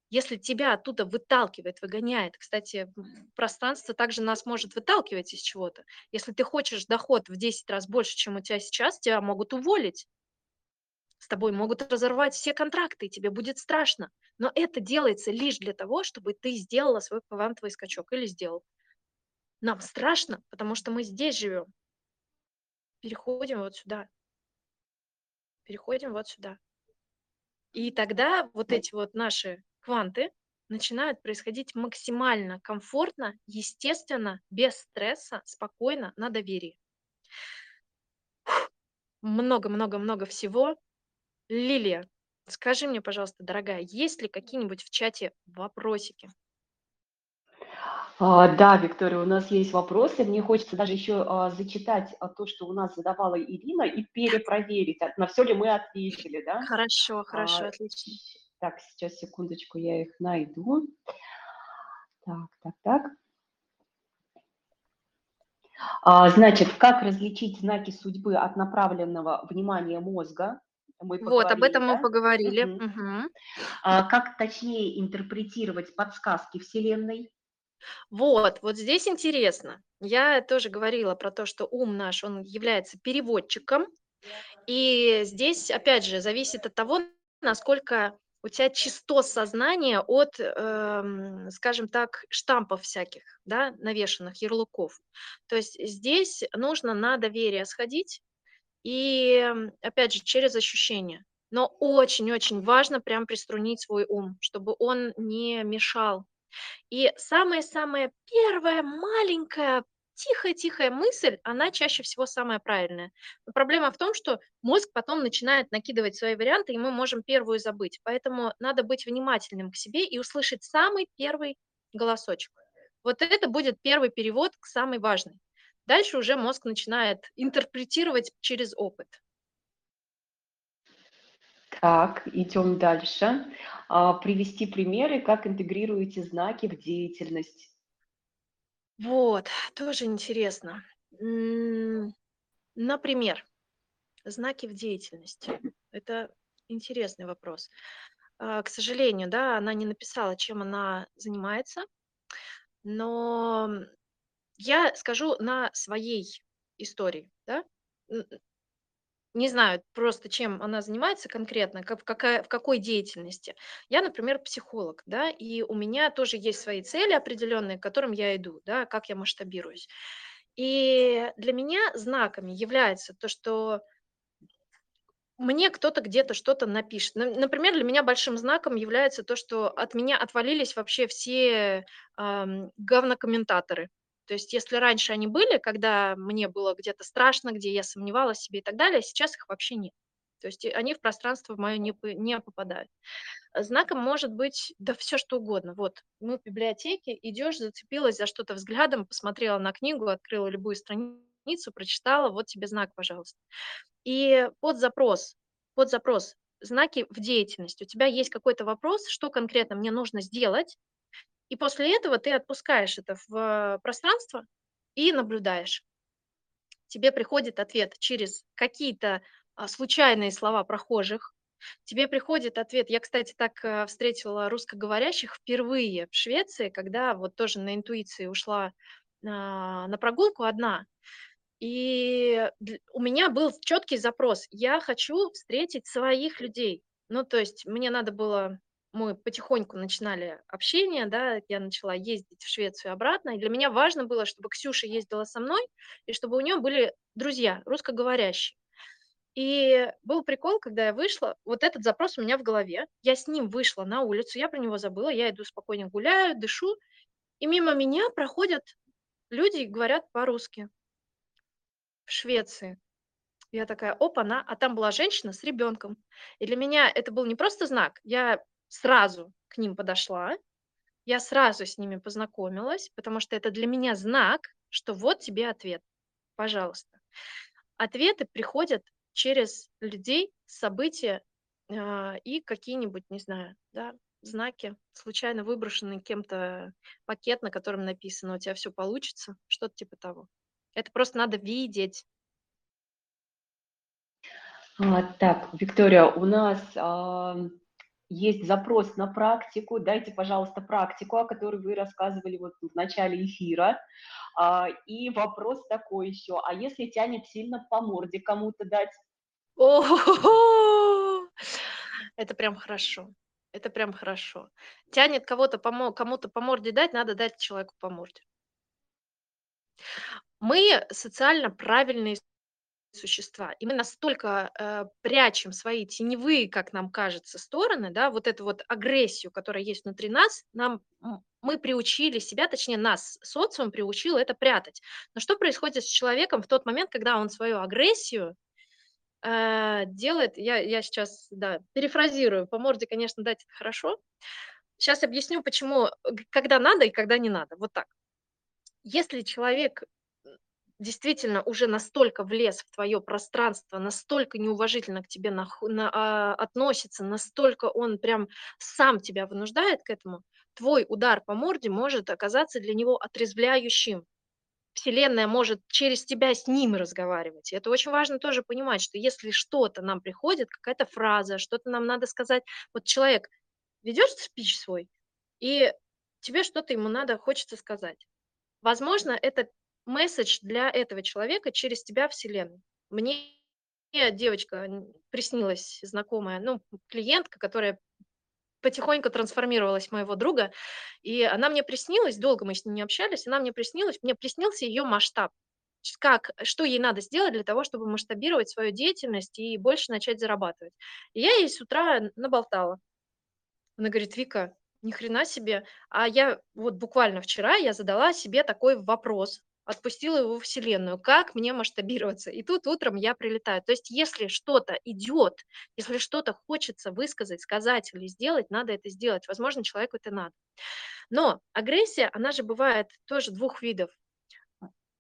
Если тебя оттуда выталкивает, выгоняет, кстати, пространство также нас может выталкивать из чего-то. Если ты хочешь доход в 10 раз больше, чем у тебя сейчас, тебя могут уволить. С тобой могут разорвать все контракты, и тебе будет страшно. Но это делается лишь для того, чтобы ты сделала свой квантовый скачок или сделал. Нам страшно, потому что мы здесь живем. Переходим вот сюда. Переходим вот сюда. И тогда вот эти вот наши кванты начинают происходить максимально комфортно, естественно, без стресса, спокойно, на доверии. Много-много-много всего. Лилия, скажи мне, пожалуйста, дорогая, есть ли какие-нибудь в чате вопросики? А, да, Виктория, у нас есть вопросы. Мне хочется даже еще а, зачитать а, то, что у нас задавала Ирина, и перепроверить, а, на все ли мы ответили, да? Хорошо, хорошо, А, отлично. Так, сейчас, секундочку, я их найду. Так, так, так. А, Значит, как различить знаки судьбы от направленного внимания мозга? Мы Вот, об поговорили, этом мы да? поговорили. Мгм. Мгм. А Как точнее интерпретировать подсказки Вселенной? Вот, вот здесь интересно. Я тоже говорила про то, что ум наш, он является переводчиком. И здесь, опять же, зависит от того, насколько у тебя чисто сознание от, эм, скажем так, штампов всяких, да, навешенных, ярлыков. То есть здесь нужно на доверие сходить и, м, опять же, через ощущения. Но очень-очень важно прям приструнить свой ум, чтобы он не мешал и самая-самая первая маленькая, тихая-тихая мысль, она чаще всего самая правильная. Но проблема в том, что мозг потом начинает накидывать свои варианты, и мы можем первую забыть. Поэтому надо быть внимательным к себе и услышать самый первый голосочек. Вот это будет первый перевод к самой важной. Дальше уже мозг начинает интерпретировать через опыт. Так, идем дальше. А, Привести примеры, как интегрируете знаки в деятельность. Вот, тоже интересно. Например, знаки в деятельности. Это интересный вопрос. А, К сожалению, да, она не написала, чем она занимается, но я скажу на своей истории, да. Не знаю просто, чем она занимается конкретно, как, какая, в какой деятельности. Я, например, психолог, да, и у меня тоже есть свои цели определенные, к которым я иду, да, как я масштабируюсь. И для меня знаками является то, что мне кто-то где-то что-то напишет. Например, для меня большим знаком является то, что от меня отвалились вообще все ам, говнокомментаторы. То есть если раньше они были, когда мне было где-то страшно, где я сомневалась в себе и так далее, сейчас их вообще нет. То есть они в пространство мое не, не попадают. А Знаком может быть да все что угодно. Вот мы в библиотеке, идешь, зацепилась за что-то взглядом, посмотрела на книгу, открыла любую страницу, прочитала, вот тебе знак, пожалуйста. И под запрос, под запрос знаки в деятельности. У тебя есть какой-то вопрос, что конкретно мне нужно сделать, и после этого ты отпускаешь это в пространство и наблюдаешь. Тебе приходит ответ через какие-то а, случайные слова прохожих. Тебе приходит ответ. Я, кстати, так э, встретила русскоговорящих впервые в Швеции, когда вот тоже на интуиции ушла а, на прогулку одна. И у меня был четкий запрос: я хочу встретить своих людей. Ну, то есть мне надо было мы потихоньку начинали общение, да, я начала ездить в Швецию обратно, и для меня важно было, чтобы Ксюша ездила со мной и чтобы у нее были друзья русскоговорящие. И был прикол, когда я вышла, вот этот запрос у меня в голове, я с ним вышла на улицу, я про него забыла, я иду спокойно гуляю, дышу, и мимо меня проходят люди и говорят по-русски в Швеции. Я такая: "Опа-на!" А там была женщина с ребенком. И для меня это был не просто знак, я сразу к ним подошла, я сразу с ними познакомилась, потому что это для меня знак, что вот тебе ответ. Пожалуйста. Ответы приходят через людей, события а, и какие-нибудь, не знаю, да, знаки, случайно выброшенный кем-то пакет, на котором написано «у тебя все получится», что-то типа того. Это просто надо видеть. А, так, Виктория, у нас а, есть запрос на практику. Дайте, пожалуйста, практику, о которой вы рассказывали вот в начале эфира. А, и вопрос такой еще, а если тянет сильно по морде кому-то дать? О, это прям хорошо. Это прям хорошо. Тянет кого-то помо кому-то по морде дать, надо дать человеку по морде. Мы социально правильные существа, и мы настолько э, прячем свои теневые, как нам кажется, стороны, да, вот эту вот агрессию, которая есть внутри нас, нам мы приучили себя, точнее нас, социум приучил это прятать. Но что происходит с человеком в тот момент, когда он свою агрессию э, делает, я, я сейчас, да, перефразирую, по морде, конечно, дать это хорошо. Сейчас объясню, почему, когда надо и когда не надо. Вот так. Если человек действительно уже настолько влез в твое пространство, настолько неуважительно к тебе на, на, а, относится, настолько он прям сам тебя вынуждает к этому, твой удар по морде может оказаться для него отрезвляющим. Вселенная может через тебя с ним разговаривать. И это очень важно тоже понимать, что если что-то нам приходит, какая-то фраза, что-то нам надо сказать, вот человек ведешь спич свой, и тебе что-то ему надо, хочется сказать. Возможно, это месседж для этого человека через тебя Вселенной. Мне девочка приснилась знакомая, ну, клиентка, которая потихоньку трансформировалась моего друга, и она мне приснилась, долго мы с ней не общались, она мне приснилась, мне приснился ее масштаб. Как, что ей надо сделать для того, чтобы масштабировать свою деятельность и больше начать зарабатывать. И я ей с утра наболтала. Она говорит, Вика, ни хрена себе. А я вот буквально вчера я задала себе такой вопрос, отпустила его в Вселенную. Как мне масштабироваться? И тут утром я прилетаю. То есть если что-то идет, если что-то хочется высказать, сказать или сделать, надо это сделать. Возможно, человеку это надо. Но агрессия, она же бывает тоже двух видов.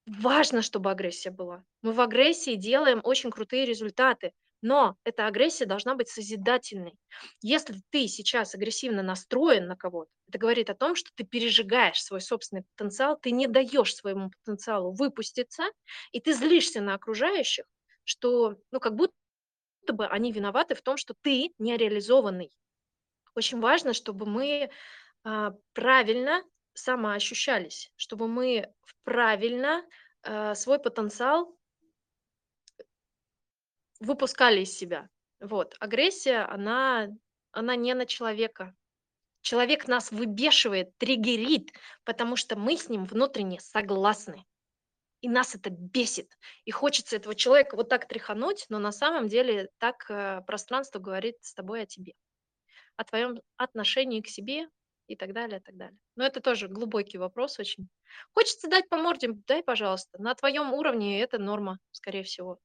Важно, чтобы агрессия была. Мы в агрессии делаем очень крутые результаты. Но эта агрессия должна быть созидательной. Если ты сейчас агрессивно настроен на кого-то, это говорит о том, что ты пережигаешь свой собственный потенциал, ты не даешь своему потенциалу выпуститься, и ты злишься на окружающих, что, ну, как будто бы они виноваты в том, что ты нереализованный. Очень важно, чтобы мы а, правильно самоощущались, чтобы мы правильно а, свой потенциал выпускали из себя. Вот. Агрессия, она, она не на человека. Человек нас выбешивает, триггерит, потому что мы с ним внутренне согласны. И нас это бесит. И хочется этого человека вот так тряхануть, но на самом деле так э, пространство говорит с тобой о тебе, о твоем отношении к себе и так далее, и так далее. Но это тоже глубокий вопрос очень. Хочется дать по морде, дай, пожалуйста. На твоем уровне это норма, скорее всего.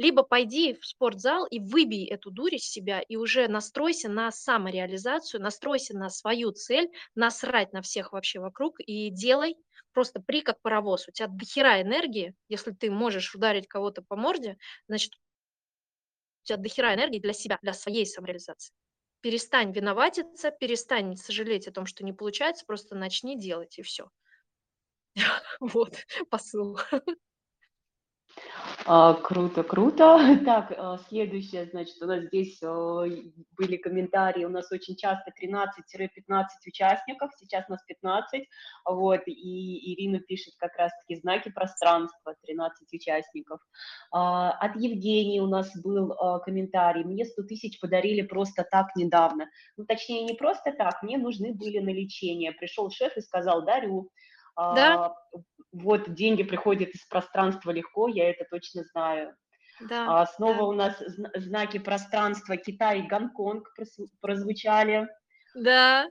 Либо пойди в спортзал и выбей эту дурь из себя и уже настройся на самореализацию, настройся на свою цель, насрать на всех вообще вокруг и делай, просто при как паровоз. У тебя дохера энергии, если ты можешь ударить кого-то по морде, значит, у тебя дохера энергии для себя, для своей самореализации. Перестань виноватиться, перестань сожалеть о том, что не получается, просто начни делать, и все. Вот посыл. А, круто, круто. Так, а, следующее, значит, у нас здесь были комментарии, у нас очень часто 13-15 участников, сейчас у нас 15, вот, и Ирина пишет как раз-таки знаки пространства, 13 участников. А, от Евгении у нас был а, комментарий, мне 100 тысяч подарили просто так недавно, ну, точнее, не просто так, мне нужны были на лечение. Пришел шеф и сказал, дарю, да? А, вот деньги приходят из пространства легко, я это точно знаю. Да, а снова да. у нас знаки пространства Китай и Гонконг прозвучали. Да.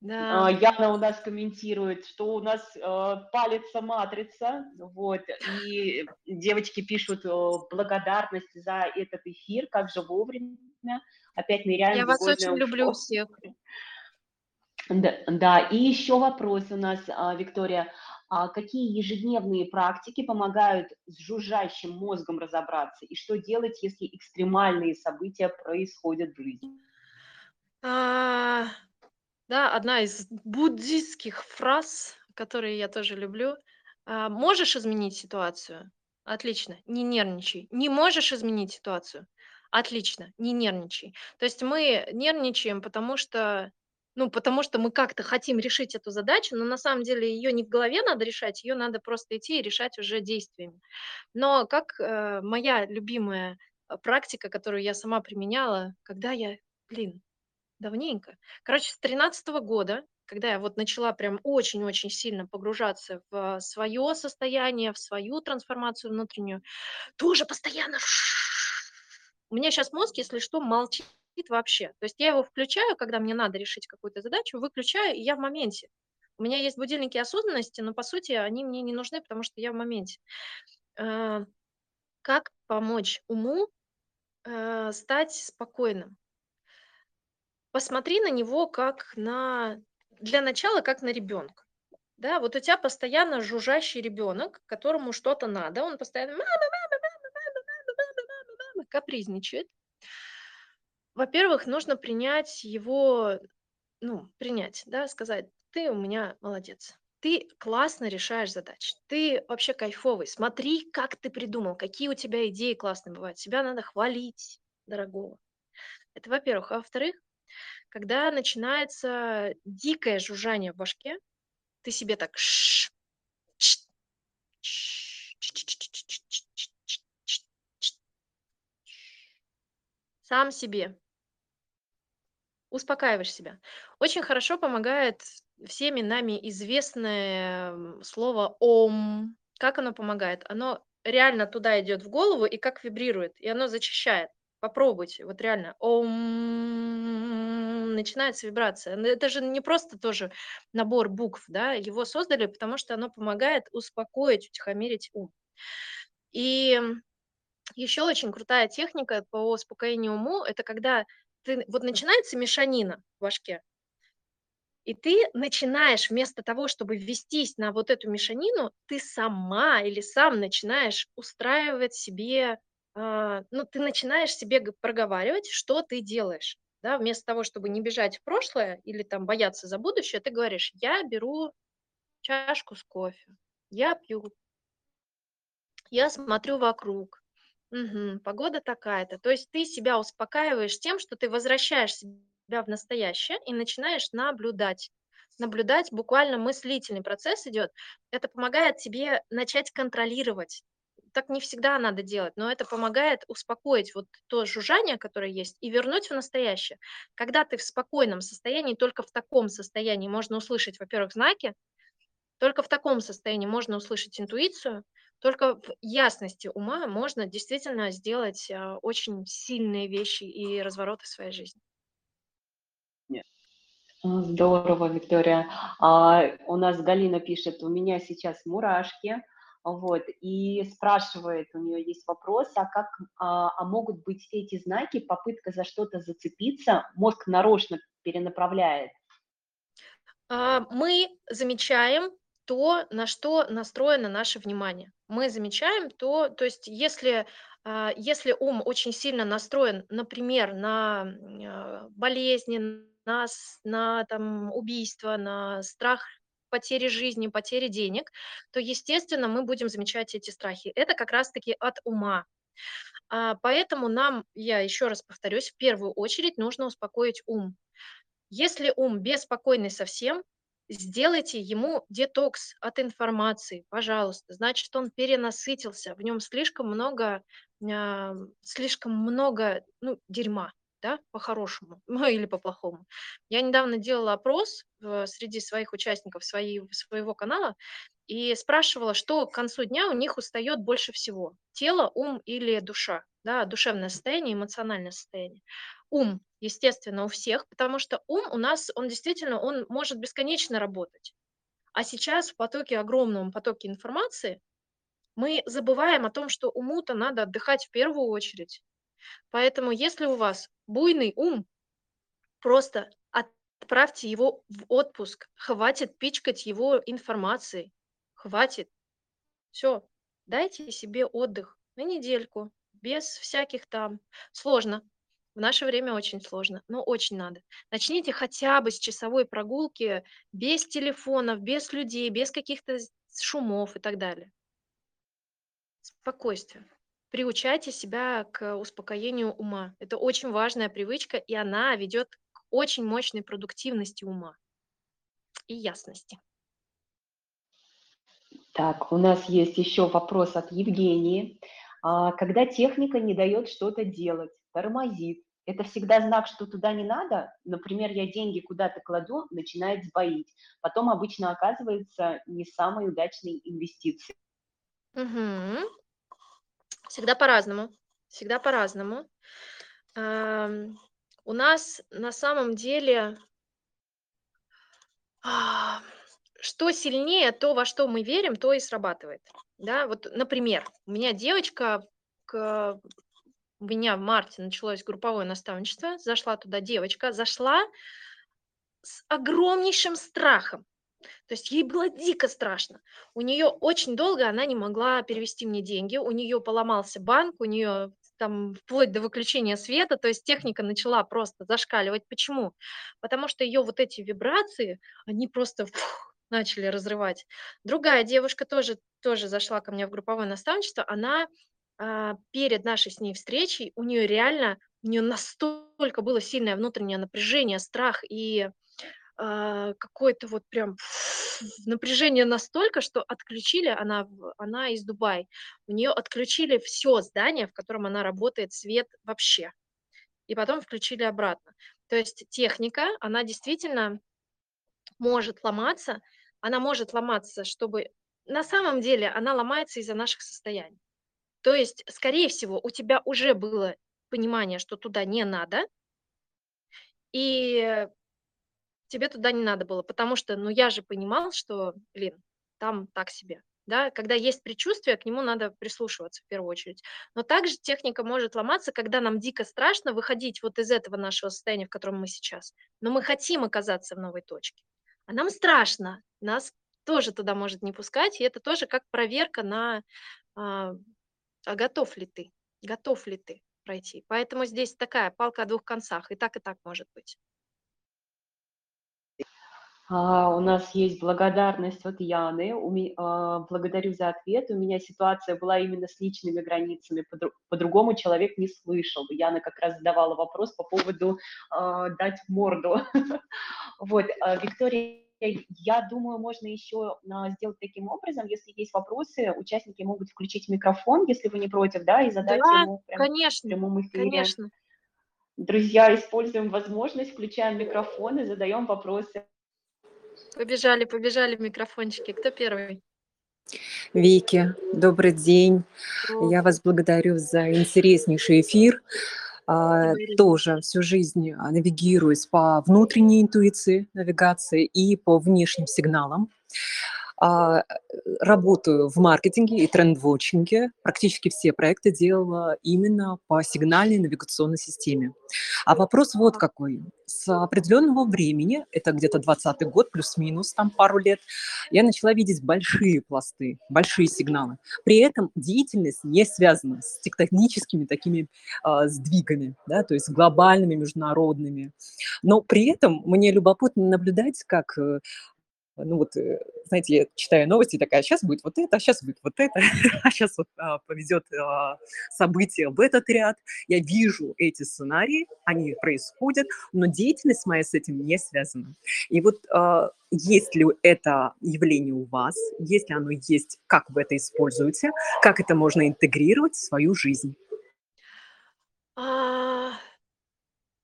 Да. А, Яна у нас комментирует, что у нас э, палится матрица, вот, и девочки пишут э, благодарность за этот эфир, как же вовремя, опять ныряем Я вас очень люблю всех. Да, да, и еще вопрос у нас, а, Виктория. А какие ежедневные практики помогают с жужжащим мозгом разобраться? И что делать, если экстремальные события происходят в жизни? А, да, одна из буддистских фраз, которые я тоже люблю. А, можешь изменить ситуацию? Отлично, не нервничай. Не можешь изменить ситуацию? Отлично, не нервничай. То есть мы нервничаем, потому что, ну, потому что мы как-то хотим решить эту задачу, но на самом деле ее не в голове надо решать, ее надо просто идти и решать уже действиями. Но как э, моя любимая э, практика, которую я сама применяла, когда я, блин, давненько. Короче, с тринадцатого года, когда я вот начала прям очень-очень сильно погружаться в свое состояние, в свою трансформацию внутреннюю, тоже постоянно у меня сейчас мозг, если что, молчит вообще. То есть я его включаю, когда мне надо решить какую-то задачу, выключаю, и я в моменте. У меня есть будильники осознанности, но по сути они мне не нужны, потому что я в моменте. Э, как помочь уму э, стать спокойным? посмотри на него как на, для начала, как на ребенка. Да, вот у тебя постоянно жужжащий ребенок, которому что-то надо, он постоянно капризничает. Во-первых, нужно принять его, ну, принять, да, сказать, ты у меня молодец, ты классно решаешь задачи, ты вообще кайфовый, смотри, как ты придумал, какие у тебя идеи классные бывают, себя надо хвалить, дорогого. Это во-первых. А во-вторых, когда начинается дикое жужжание в башке, ты себе так сам себе успокаиваешь себя. Очень хорошо помогает всеми нами известное слово «ом». Как оно помогает? Оно реально туда идет в голову и как вибрирует, и оно зачищает. Попробуйте, вот реально. Ом, начинается вибрация. Это же не просто тоже набор букв, да, его создали, потому что оно помогает успокоить, утихомирить ум. И еще очень крутая техника по успокоению уму, это когда ты, вот начинается мешанина в башке, и ты начинаешь вместо того, чтобы ввестись на вот эту мешанину, ты сама или сам начинаешь устраивать себе а, ну, ты начинаешь себе проговаривать, что ты делаешь. Да, вместо того, чтобы не бежать в прошлое или там бояться за будущее, ты говоришь, я беру чашку с кофе, я пью, я смотрю вокруг, угу, погода такая-то. То есть ты себя успокаиваешь тем, что ты возвращаешь себя в настоящее и начинаешь наблюдать. Наблюдать, буквально мыслительный процесс идет. Это помогает тебе начать контролировать так не всегда надо делать, но это помогает успокоить вот то жужжание, которое есть, и вернуть в настоящее. Когда ты в спокойном состоянии, только в таком состоянии можно услышать, во-первых, знаки, только в таком состоянии можно услышать интуицию, только в ясности ума можно действительно сделать а, очень сильные вещи и развороты в своей жизни. Здорово, Виктория. А, у нас Галина пишет, у меня сейчас мурашки, вот, и спрашивает, у нее есть вопрос, а как, а, а могут быть эти знаки, попытка за что-то зацепиться, мозг нарочно перенаправляет? А, мы замечаем то, на что настроено наше внимание. Мы замечаем то, то есть если, а, если ум очень сильно настроен, например, на болезни, на, на там, убийство, на страх потери жизни, потери денег, то, естественно, мы будем замечать эти страхи. Это как раз-таки от ума. А, поэтому нам, я еще раз повторюсь, в первую очередь нужно успокоить ум. Если ум беспокойный совсем, сделайте ему детокс от информации, пожалуйста. Значит, он перенасытился, в нем слишком много, слишком много ну, дерьма да, по-хорошему, ну или по-плохому. Я недавно делала опрос среди своих участников своей, своего канала и спрашивала, что к концу дня у них устает больше всего. Тело, ум или душа, да, душевное состояние, эмоциональное состояние. Ум, естественно, у всех, потому что ум у нас, он действительно, он может бесконечно работать. А сейчас в потоке, огромном потоке информации, мы забываем о том, что уму-то надо отдыхать в первую очередь. Поэтому если у вас буйный ум, просто отправьте его в отпуск. Хватит пичкать его информацией. Хватит. Все. Дайте себе отдых на недельку, без всяких там Сложно. В наше время очень сложно, но очень надо. Начните хотя бы с часовой прогулки без телефонов, без людей, без каких-то шумов и так далее. Спокойствие. Приучайте себя к успокоению ума. Это очень важная привычка, и она ведет к очень мощной продуктивности ума и ясности. Так, у нас есть еще вопрос от Евгении. А, когда техника не дает что-то делать, тормозит, это всегда знак, что туда не надо. Например, я деньги куда-то кладу, начинает сбоить. Потом обычно оказывается не самой удачной инвестицией. Угу. Всегда по-разному. Всегда по-разному. У нас на самом деле что сильнее, то, во что мы верим, то и срабатывает. Да, вот, например, у меня девочка, к... у меня в марте началось групповое наставничество, зашла туда девочка, зашла с огромнейшим страхом. То есть ей было дико страшно. У нее очень долго она не могла перевести мне деньги, у нее поломался банк, у нее там вплоть до выключения света, то есть техника начала просто зашкаливать. Почему? Потому что ее вот эти вибрации, они просто фух, начали разрывать. Другая девушка тоже, тоже зашла ко мне в групповое наставничество, она а, перед нашей с ней встречей, у нее реально, у нее настолько было сильное внутреннее напряжение, страх и какое-то вот прям напряжение настолько, что отключили, она, она из Дубая, у нее отключили все здание, в котором она работает, свет вообще. И потом включили обратно. То есть техника, она действительно может ломаться, она может ломаться, чтобы... На самом деле она ломается из-за наших состояний. То есть, скорее всего, у тебя уже было понимание, что туда не надо, и тебе туда не надо было, потому что, ну, я же понимал, что, блин, там так себе. Да, когда есть предчувствие, к нему надо прислушиваться в первую очередь. Но также техника может ломаться, когда нам дико страшно выходить вот из этого нашего состояния, в котором мы сейчас. Но мы хотим оказаться в новой точке. А нам страшно, нас тоже туда может не пускать, и это тоже как проверка на, а, а готов ли ты, готов ли ты пройти. Поэтому здесь такая палка о двух концах, и так, и так может быть. А, у нас есть благодарность от Яны. А, благодарю за ответ. У меня ситуация была именно с личными границами. По-другому человек не слышал. Яна как раз задавала вопрос по поводу а, дать морду. Вот, Виктория, я думаю, можно еще сделать таким образом, если есть вопросы, участники могут включить микрофон, если вы не против, да, и задать да, ему прямо конечно, в прямом эфире. Конечно. Друзья, используем возможность, включаем микрофон и задаем вопросы. Побежали, побежали микрофончики. Кто первый? Вики, добрый день. О. Я вас благодарю за интереснейший эфир. А, тоже всю жизнь а, навигируюсь по внутренней интуиции, навигации и по внешним сигналам. А, работаю в маркетинге и тренд-вотчинге. Практически все проекты делала именно по сигнальной навигационной системе. А вопрос вот какой. С определенного времени, это где-то 20 год, плюс-минус, там пару лет, я начала видеть большие пласты, большие сигналы. При этом деятельность не связана с тектоническими такими э, сдвигами, да, то есть глобальными, международными. Но при этом мне любопытно наблюдать, как э, ну вот, э, знаете, я читаю новости, такая, сейчас будет вот это, сейчас будет вот это, а сейчас вот а, повезет а, событие в этот ряд. Я вижу эти сценарии, они происходят, но деятельность моя с этим не связана. И вот а, есть ли это явление у вас, если оно есть, как вы это используете, как это можно интегрировать в свою жизнь? А,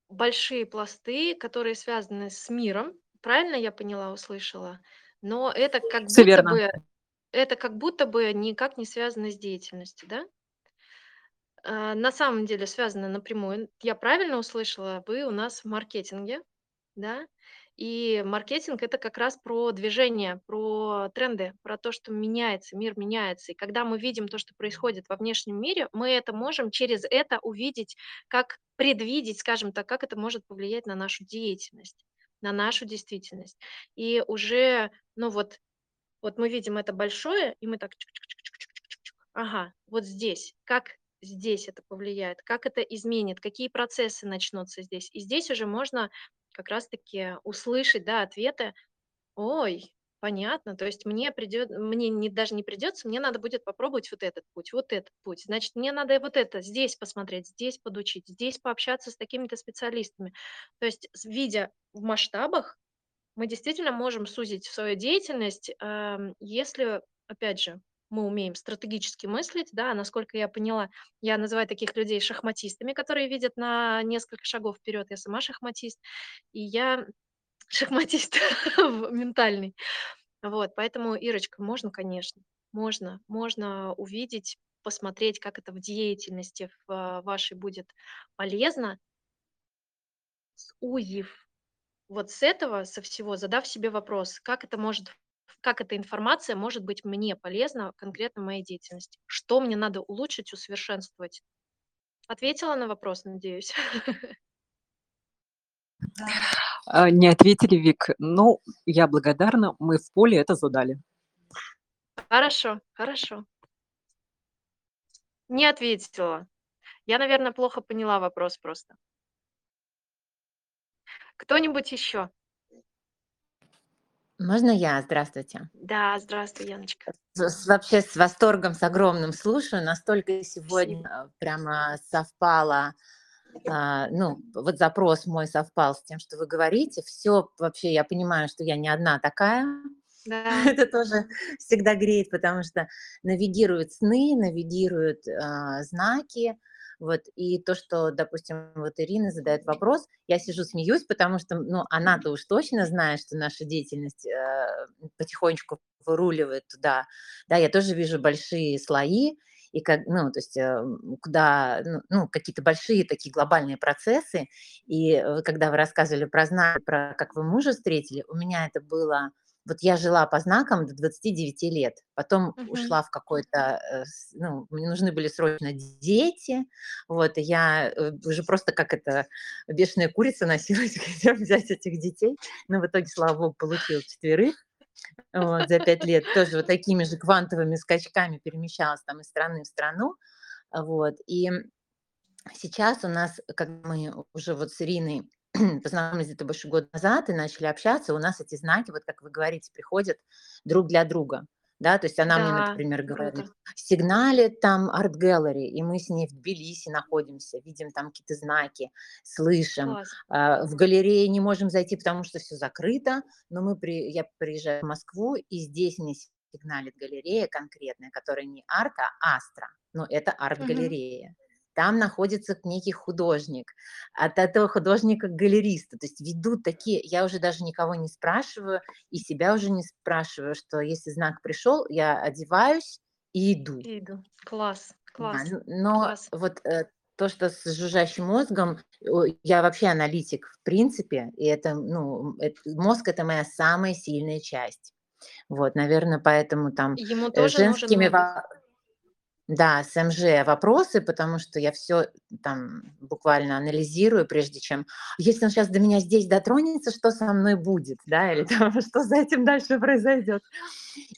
большие пласты, которые связаны с миром, Правильно я поняла, услышала? Но это как Все будто верно. бы это как будто бы никак не связано с деятельностью, да? А, на самом деле связано напрямую. Я правильно услышала? Вы у нас в маркетинге, да? И маркетинг это как раз про движение, про тренды, про то, что меняется, мир меняется. И когда мы видим то, что происходит во внешнем мире, мы это можем через это увидеть, как предвидеть, скажем так, как это может повлиять на нашу деятельность на нашу действительность. И уже, ну вот, Вот мы видим это большое, и мы так. Ага, вот здесь. Как здесь это повлияет? Как это изменит? Какие процессы начнутся здесь? И здесь уже можно как раз-таки услышать, да, ответы. Ой, понятно. То есть мне придет, мне не, даже не придется, мне надо будет попробовать вот этот путь, вот этот путь. Значит, мне надо вот это здесь посмотреть, здесь подучить, здесь пообщаться с такими-то специалистами. То есть, видя в масштабах, мы действительно можем сузить свою деятельность, ам, если, опять же, мы умеем стратегически мыслить, да, насколько я поняла, я называю таких людей шахматистами, которые видят на несколько шагов вперед. Я сама шахматист, и я шахматист ментальный. Вот, поэтому, Ирочка, можно, конечно, можно, можно увидеть, посмотреть, как это в деятельности в а, вашей будет полезно, сузив вот с этого, со всего, задав себе вопрос, как это может, как эта информация может быть мне полезна конкретно в моей деятельности, что мне надо улучшить, усовершенствовать. Ответила на вопрос, надеюсь. А, Не ответили, Вик. Ну, я благодарна, мы в поле это задали. Хорошо, хорошо. Не ответила. Я, наверное, плохо поняла вопрос просто. Кто-нибудь еще? Можно я? Здравствуйте. Да, здравствуй, Яночка. С- Вообще с восторгом, с огромным слушаю. Настолько Спасибо. сегодня э, прямо совпало, а, ну, вот запрос мой совпал с тем, что вы говорите. Все вообще, я понимаю, что я не одна такая. Да, Это тоже всегда греет, потому что навигируют сны, навигируют а, знаки. Вот, и то, что, допустим, вот Ирина задает вопрос, я сижу, смеюсь, потому что, ну, она-то уж точно знает, что наша деятельность э, потихонечку выруливает туда. Да, я тоже вижу большие слои, и как, ну, то есть э, куда, ну, ну, какие-то большие такие глобальные процессы. И э, когда вы рассказывали про знак, про как вы мужа встретили, у меня это было вот я жила по знакам до 29 лет, потом Мгм. ушла в какой-то, э, ну, мне нужны были срочно дети, вот, и я уже просто как это бешеная курица носилась, где взять этих детей, но в итоге, слава богу, получил четверых, вот, за пять лет, тоже вот такими же квантовыми скачками перемещалась там из страны в страну, вот, и сейчас у нас, как мы уже вот с Ириной познакомились где-то больше года назад и начали общаться, у нас эти знаки, вот как вы говорите, приходят друг для друга. Да, то есть она мне, Да, например, говорит, круто. сигналит там art gallery, и мы с ней в Тбилиси находимся, видим там какие-то знаки, слышим. Класс. А, В галерее не можем зайти, потому что все закрыто, но мы при... я приезжаю в Москву, и здесь мне сигналит галерея конкретная, которая не арка, а астра, но это арт-галерея. Там находится некий художник, от этого художника к галеристу. То есть ведут такие, я уже даже никого не спрашиваю, и себя уже не спрашиваю, что если знак пришел, я одеваюсь и иду. Иду. Класс, Да, класс, н- но класс. вот э, то, что с жужжащим мозгом, я вообще аналитик в принципе, и это, ну, мозг это моя самая сильная часть. Вот, наверное, поэтому там Ему э, тоже нужен женскими отдых. Да, с МЖ вопросы, потому что я все там буквально анализирую, прежде чем, если он сейчас до меня здесь дотронется, что со мной будет, да, или там, что за этим дальше произойдет.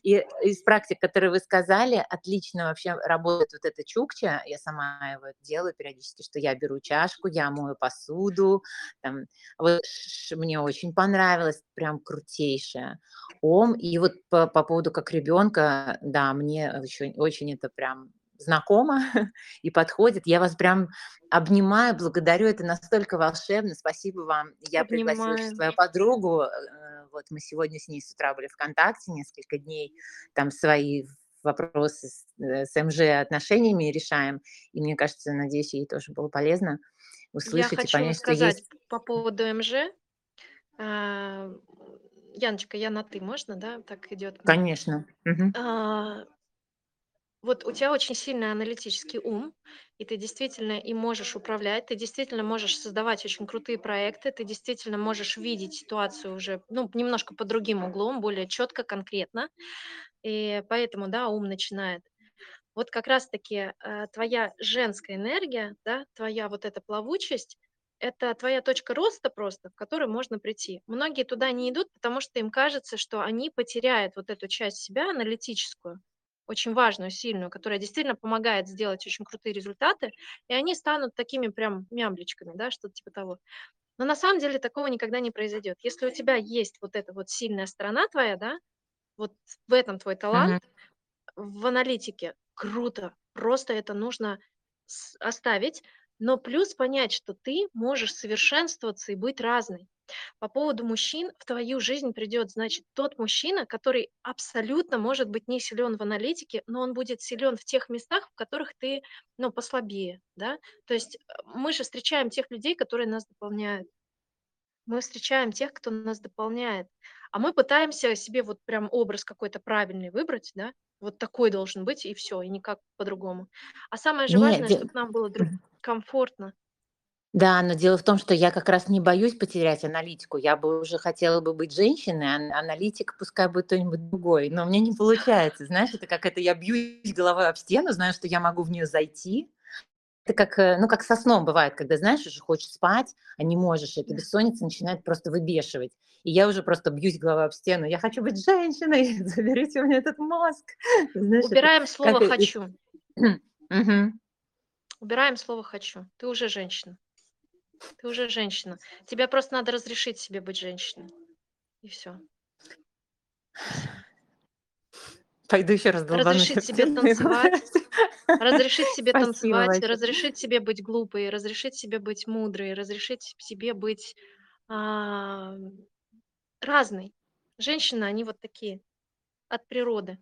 И из практик, которые вы сказали, отлично вообще работает вот эта чукча, я сама его делаю периодически, что я беру чашку, я мою посуду, там, вот мне очень понравилось, прям крутейшая. Ом, и вот по, по поводу как ребенка, да, мне очень, очень это прям знакомо и подходит. Я вас прям обнимаю, благодарю, это настолько волшебно. Спасибо вам. Я пригласила Обнимаю. свою подругу. э, Вот мы сегодня с ней с утра были ВКонтакте несколько дней, там свои вопросы с, э, с МЖ отношениями решаем. И мне кажется, надеюсь, ей тоже было полезно Я услышать и хочу понять, что сказать есть... по поводу МЖ. А, Яночка, я на ты, можно, да? Так идет. Конечно. Мгм. Вот у тебя очень сильный аналитический ум, и ты действительно им можешь управлять, ты действительно можешь создавать очень крутые проекты, ты действительно можешь видеть ситуацию уже, ну, немножко под другим углом, более четко, конкретно. И поэтому, да, ум начинает. Вот как раз-таки э, твоя женская энергия, да, твоя вот эта плавучесть, это твоя точка роста просто, в которую можно прийти. Многие туда не идут, потому что им кажется, что они потеряют вот эту часть себя аналитическую, очень важную, сильную, которая действительно помогает сделать очень крутые результаты, и они станут такими прям мямличками, да, что-то типа того. Но на самом деле такого никогда не произойдет. Если у тебя есть вот эта вот сильная сторона твоя, да, вот в этом твой талант, uh-huh. в аналитике, круто, просто это нужно оставить, но плюс понять, что ты можешь совершенствоваться и быть разной. По поводу мужчин, в твою жизнь придет, значит, тот мужчина, который абсолютно может быть не силен в аналитике, но он будет силен в тех местах, в которых ты, ну, послабее, да. То есть э, мы же встречаем тех людей, которые нас дополняют. Мы встречаем тех, кто нас дополняет. А мы пытаемся себе вот прям образ какой-то правильный выбрать, да, вот такой должен быть, и все, и никак по-другому. А самое же Нет, важное, де- чтобы нам было друг комфортно. Да, но дело в том, что я как раз не боюсь потерять аналитику. Я бы уже хотела бы быть женщиной, а аналитик пускай будет кто-нибудь другой. Но мне не получается. Знаешь, это как это я бьюсь головой об стену, знаю, что я могу в нее зайти. Это как, э, ну, как со сном бывает, когда, знаешь, уже хочешь спать, а не можешь. Эта бессонница начинает просто выбешивать. И я уже просто бьюсь головой об стену. Я хочу быть женщиной, заберите у меня этот мозг. Знаешь, Убираем это, слово «хочу». Убираем слово «хочу». Ты уже женщина. Ты уже женщина. Тебе просто надо разрешить себе быть женщиной. И все. Пойду еще раз Разрешить себе танцевать. Разрешить себе танцевать, разрешить себе быть глупой, разрешить себе быть мудрой, разрешить себе быть а, разной. Женщины, они вот такие, от природы.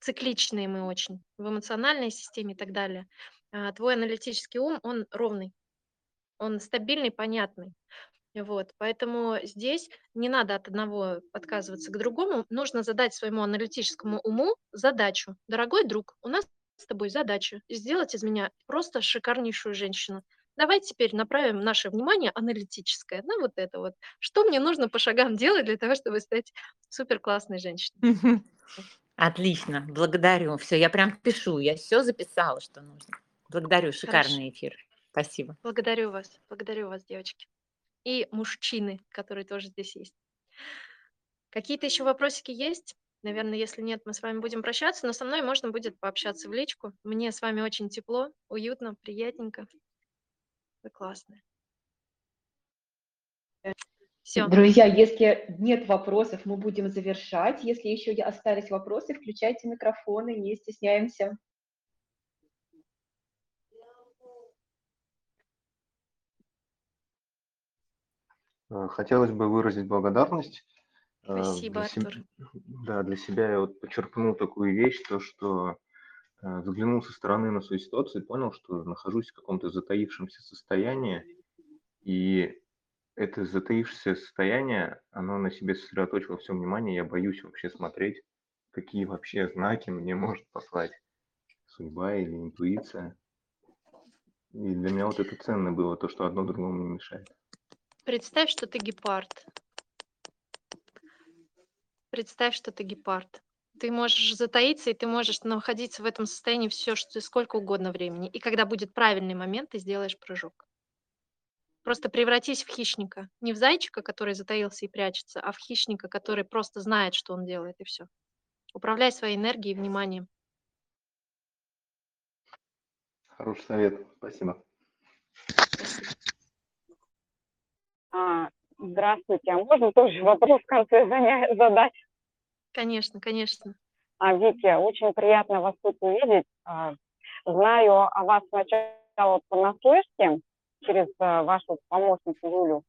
Цикличные мы очень, в эмоциональной системе и так далее. А, твой аналитический ум, он ровный он стабильный, понятный. Вот, поэтому здесь не надо от одного отказываться к другому, нужно задать своему аналитическому уму задачу. Дорогой друг, у нас с тобой задача сделать из меня просто шикарнейшую женщину. Давай теперь направим наше внимание аналитическое на вот это вот. Что мне нужно по шагам делать для того, чтобы стать супер классной женщиной? Отлично, благодарю. Все, я прям пишу, я все записала, что нужно. Благодарю, шикарный Хорошо. эфир. Спасибо. Благодарю вас. Благодарю вас, девочки. И мужчины, которые тоже здесь есть. Какие-то еще вопросики есть? Наверное, если нет, мы с вами будем прощаться, но со мной можно будет пообщаться в личку. Мне с вами очень тепло, уютно, приятненько. Вы классные. Все. Друзья, если нет вопросов, мы будем завершать. Если еще остались вопросы, включайте микрофоны, не стесняемся. Хотелось бы выразить благодарность. Э, Спасибо, для Артур. Да, для себя я вот подчеркнул такую вещь, то, что э, взглянул со стороны на свою ситуацию и понял, что нахожусь в каком-то затаившемся состоянии, и это затаившееся состояние, оно на себе сосредоточило все внимание, я боюсь вообще смотреть, какие вообще знаки мне может послать судьба или интуиция. И для меня вот это ценно было, то, что одно другому не мешает. Представь, что ты гепард. Представь, что ты гепард. Ты можешь затаиться, и ты можешь находиться в этом состоянии все, что сколько угодно времени. И когда будет правильный момент, ты сделаешь прыжок. Просто превратись в хищника. Не в зайчика, который затаился и прячется, а в хищника, который просто знает, что он делает, и все. Управляй своей энергией и вниманием. Хороший совет. Спасибо. Спасибо. А, здравствуйте, а можно тоже вопрос в конце задать? Конечно, конечно. А, Витя, очень приятно вас тут увидеть. А, знаю о вас сначала понаслышке через а, вашу помощницу Юлю.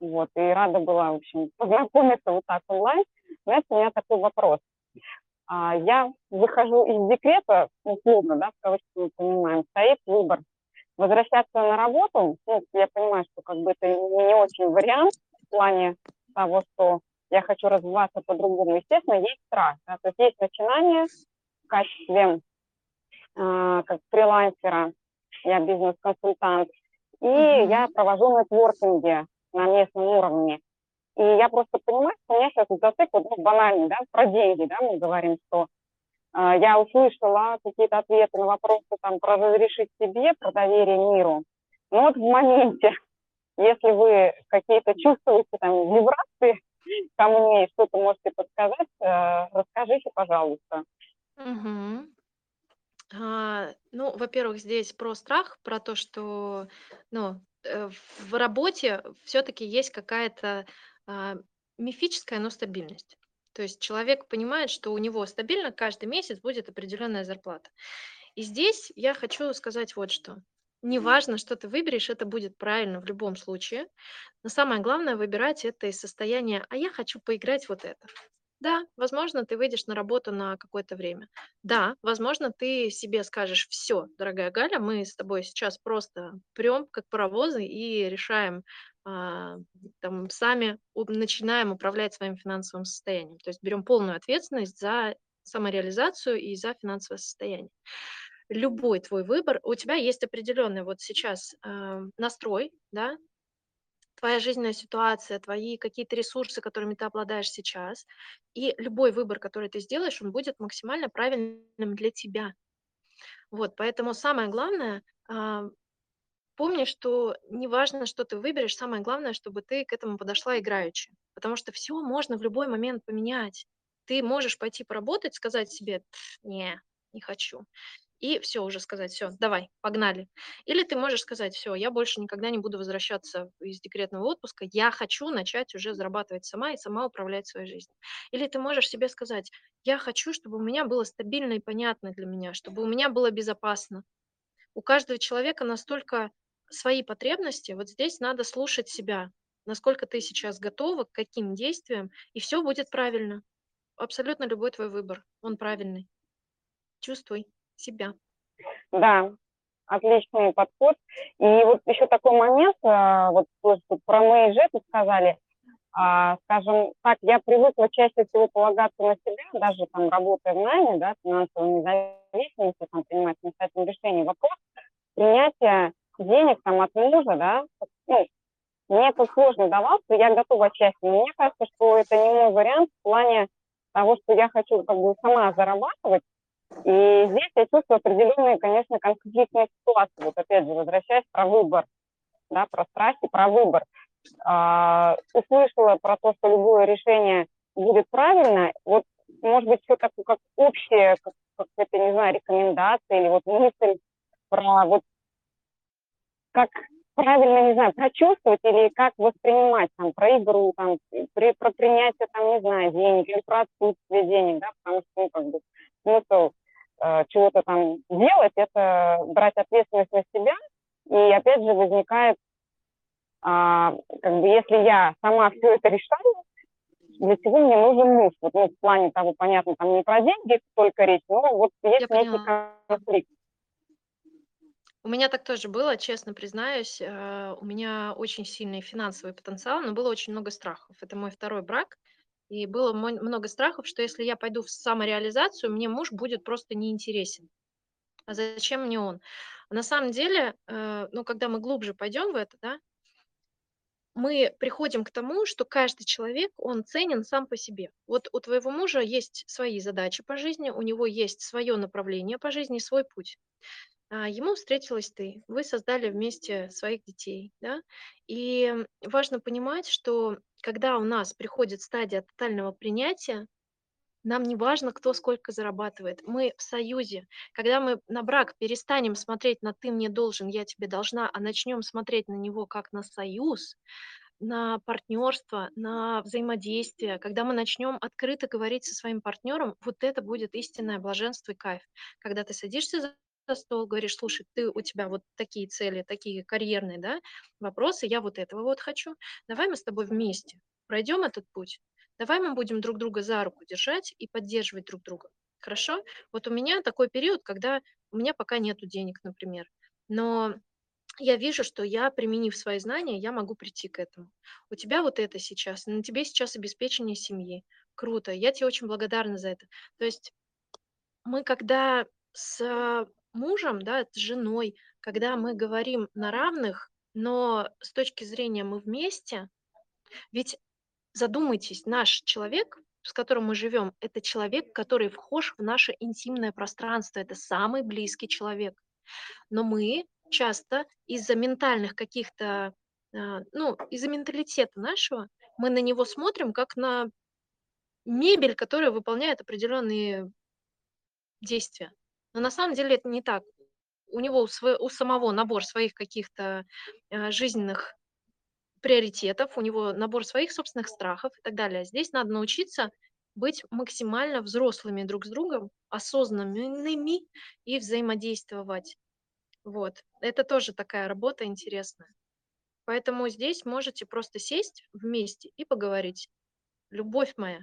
Вот, и рада была, в общем, познакомиться вот так онлайн. Знаете, у меня такой вопрос. А, я выхожу из декрета, условно, да, в кавычках мы понимаем, стоит выбор Возвращаться на работу, ну, я понимаю, что как бы это не очень вариант в плане того, что я хочу развиваться по-другому. Естественно, есть страх. Да? То есть есть начинание в качестве э, как фрилансера, я бизнес-консультант, и mm-hmm. я провожу нетворкинги на местном уровне. И я просто понимаю, что у меня сейчас зацик, вот, ну, банальный, да, про деньги, да, мы говорим, что я услышала какие-то ответы на вопросы там про разрешить себе, про доверие миру. Но вот в моменте если вы какие-то чувствуете там вибрации ко мне, что-то можете подсказать, э, расскажите, пожалуйста. Угу. А, ну, во-первых, здесь про страх, про то, что, ну, э, в работе все-таки есть какая-то а, мифическая, но стабильность. То есть человек понимает, что у него стабильно каждый месяц будет определенная зарплата. И здесь я хочу сказать вот что. Неважно, что ты выберешь, это будет правильно в любом случае. Но самое главное выбирать это из состояния, а я хочу поиграть вот это. Да, возможно, ты выйдешь на работу на какое-то время. Да, возможно, ты себе скажешь, все, дорогая Галя, мы с тобой сейчас просто прем как паровозы и решаем, там, сами начинаем управлять своим финансовым состоянием. То есть берем полную ответственность за самореализацию и за финансовое состояние. Любой твой выбор, у тебя есть определенный вот сейчас э, настрой, да, твоя жизненная ситуация, твои какие-то ресурсы, которыми ты обладаешь сейчас. И любой выбор, который ты сделаешь, он будет максимально правильным для тебя. Вот, поэтому самое главное, а, помни, что неважно, что ты выберешь, самое главное, чтобы ты к этому подошла играючи. Потому что все можно в любой момент поменять. Ты можешь пойти поработать, сказать себе, не, не хочу и все уже сказать, все, давай, погнали. Или ты можешь сказать, все, я больше никогда не буду возвращаться из декретного отпуска, я хочу начать уже зарабатывать сама и сама управлять своей жизнью. Или ты можешь себе сказать, я хочу, чтобы у меня было стабильно и понятно для меня, чтобы у меня было безопасно. У каждого человека настолько свои потребности, вот здесь надо слушать себя, насколько ты сейчас готова, к каким действиям, и все будет правильно. Абсолютно любой твой выбор, он правильный. Чувствуй себя. Да, отличный подход. И вот еще такой момент, а, вот про мои жесты сказали, а, скажем так, я привыкла чаще всего полагаться на себя, даже там работая в найме, да, финансовой независимости, там, принимать самостоятельные решения. Вопрос принятия денег там от мужа, да, ну, мне это сложно давался, я готова отчасти, но мне кажется, что это не мой вариант в плане того, что я хочу как бы сама зарабатывать, и здесь я чувствую определенные, конечно, конфликтные ситуации. Вот опять же, возвращаясь про выбор, да, про страхи, про выбор. А, услышала про то, что любое решение будет правильно. Вот, может быть, все такое, как общее, как, как это, не знаю, рекомендация или вот мысль про вот как правильно, не знаю, прочувствовать или как воспринимать там про игру, там, при, про принятие, там, не знаю, денег или про отсутствие денег, да, потому что, ну, как бы, смысл Э, чего-то там делать, это брать ответственность на себя. И опять же возникает, а, как бы, если я сама все это решаю, для чего мне нужен муж? Вот ну, в плане того, понятно, там не про деньги только речь, но вот есть я некий поняла. конфликт. У меня так тоже было, честно признаюсь. Э, у меня очень сильный финансовый потенциал, но было очень много страхов. Это мой второй брак. И было много страхов, что если я пойду в самореализацию, мне муж будет просто неинтересен. А зачем мне он? на самом деле, э, ну, когда мы глубже пойдем в это, да, мы приходим к тому, что каждый человек, он ценен сам по себе. Вот у твоего мужа есть свои задачи по жизни, у него есть свое направление по жизни, свой путь. А, ему встретилась ты, вы создали вместе своих детей, да, и важно понимать, что когда у нас приходит стадия тотального принятия, нам не важно, кто сколько зарабатывает. Мы в союзе. Когда мы на брак перестанем смотреть на «ты мне должен, я тебе должна», а начнем смотреть на него как на союз, на партнерство, на взаимодействие, когда мы начнем открыто говорить со своим партнером, вот это будет истинное блаженство и кайф. Когда ты садишься за за стол, говоришь, слушай, ты, у тебя вот такие цели, такие карьерные, да, вопросы, я вот этого вот хочу, давай мы с тобой вместе пройдем этот путь, давай мы будем друг друга за руку держать и поддерживать друг друга. Хорошо? Вот у меня такой период, когда у меня пока нету денег, например, но я вижу, что я, применив свои знания, я могу прийти к этому. У тебя вот это сейчас, на тебе сейчас обеспечение семьи. Круто, я тебе очень благодарна за это. То есть мы, когда с мужем, да, с женой, когда мы говорим на равных, но с точки зрения мы вместе, ведь задумайтесь, наш человек, с которым мы живем, это человек, который вхож в наше интимное пространство, это самый близкий человек. Но мы часто из-за ментальных каких-то а, ну, из-за менталитета нашего мы на него смотрим как на мебель, которая выполняет определенные действия. Но на самом деле это не так. У него у, сво- у самого набор своих каких-то э, жизненных приоритетов, у него набор своих собственных страхов и так далее. Здесь надо научиться быть максимально взрослыми друг с другом, осознанными и взаимодействовать. Вот. Это тоже такая работа интересная. Поэтому здесь можете просто сесть вместе и поговорить. Любовь моя,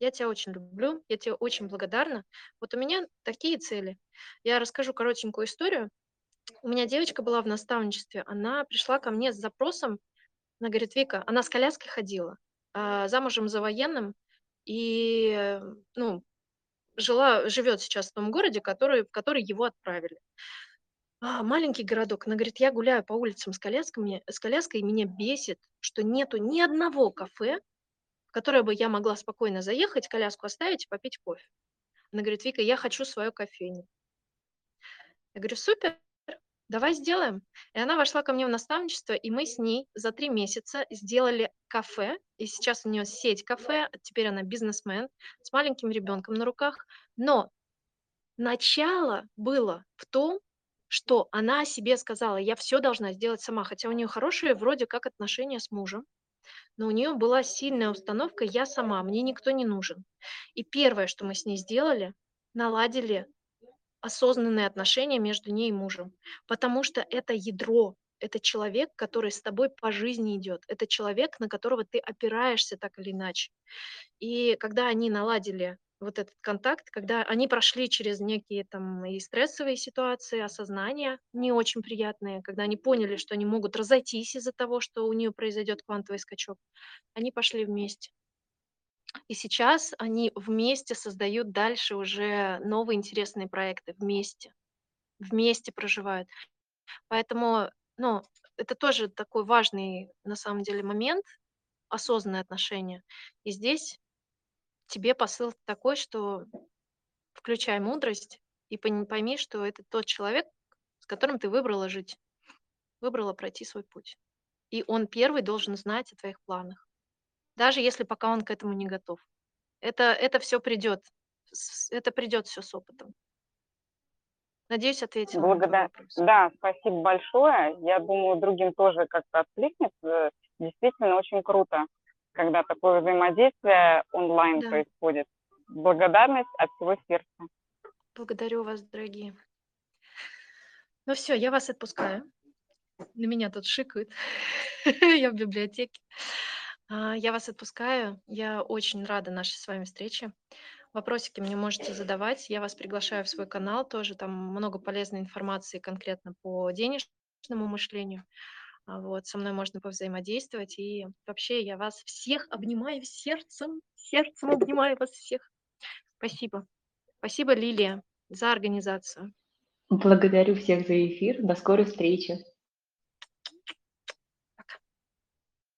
я тебя очень люблю, я тебе очень благодарна. Вот у меня такие цели. Я расскажу коротенькую историю. У меня девочка была в наставничестве, она пришла ко мне с запросом, она говорит, Вика, она с коляской ходила, а, замужем за военным, и, ну, жила, живет сейчас в том городе, который, в который его отправили. А, маленький городок. Она говорит, я гуляю по улицам с коляской, с коляской, и меня бесит, что нету ни одного кафе, которое бы я могла спокойно заехать, коляску оставить и попить кофе. Она говорит, Вика, я хочу свою кофейню. Я говорю, супер, давай сделаем. И она вошла ко мне в наставничество, и мы с ней за три месяца сделали кафе, и сейчас у нее сеть кафе, теперь она бизнесмен с маленьким ребенком на руках. Но начало было в том, что она себе сказала, я все должна сделать сама, хотя у нее хорошие вроде как отношения с мужем, но у нее была сильная установка «я сама, мне никто не нужен». И первое, что мы с ней сделали, наладили осознанные отношения между ней и мужем, потому что это ядро, это человек, который с тобой по жизни идет, это человек, на которого ты опираешься так или иначе. И когда они наладили вот этот контакт, когда они прошли через некие там и стрессовые ситуации, осознания не очень приятные, когда они поняли, что они могут разойтись из-за того, что у нее произойдет квантовый скачок, они пошли вместе. И сейчас они вместе создают дальше уже новые интересные проекты, вместе, вместе проживают. Поэтому, ну, это тоже такой важный на самом деле момент, осознанное отношение. И здесь тебе посыл такой, что включай мудрость и пойми, что это тот человек, с которым ты выбрала жить, выбрала пройти свой путь. И он первый должен знать о твоих планах, даже если пока он к этому не готов. Это, это все придет, это придет все с опытом. Надеюсь, ответила Благодар... на вопрос. Да, спасибо большое. Я думаю, другим тоже как-то откликнется. Действительно очень круто когда такое взаимодействие онлайн да. происходит. Благодарность от всего сердца. Благодарю вас, дорогие. Ну все, я вас отпускаю. На меня тут шикают. я в библиотеке. А, я вас отпускаю. Я очень рада нашей с вами встрече. Вопросики мне можете задавать. Я вас приглашаю в свой канал. Тоже там много полезной информации конкретно по денежному мышлению. А, вот, со мной можно повзаимодействовать. И вообще я вас всех обнимаю сердцем, сердцем обнимаю вас всех. Спасибо. Спасибо, Лилия, за организацию. Благодарю всех за эфир. До скорой встречи.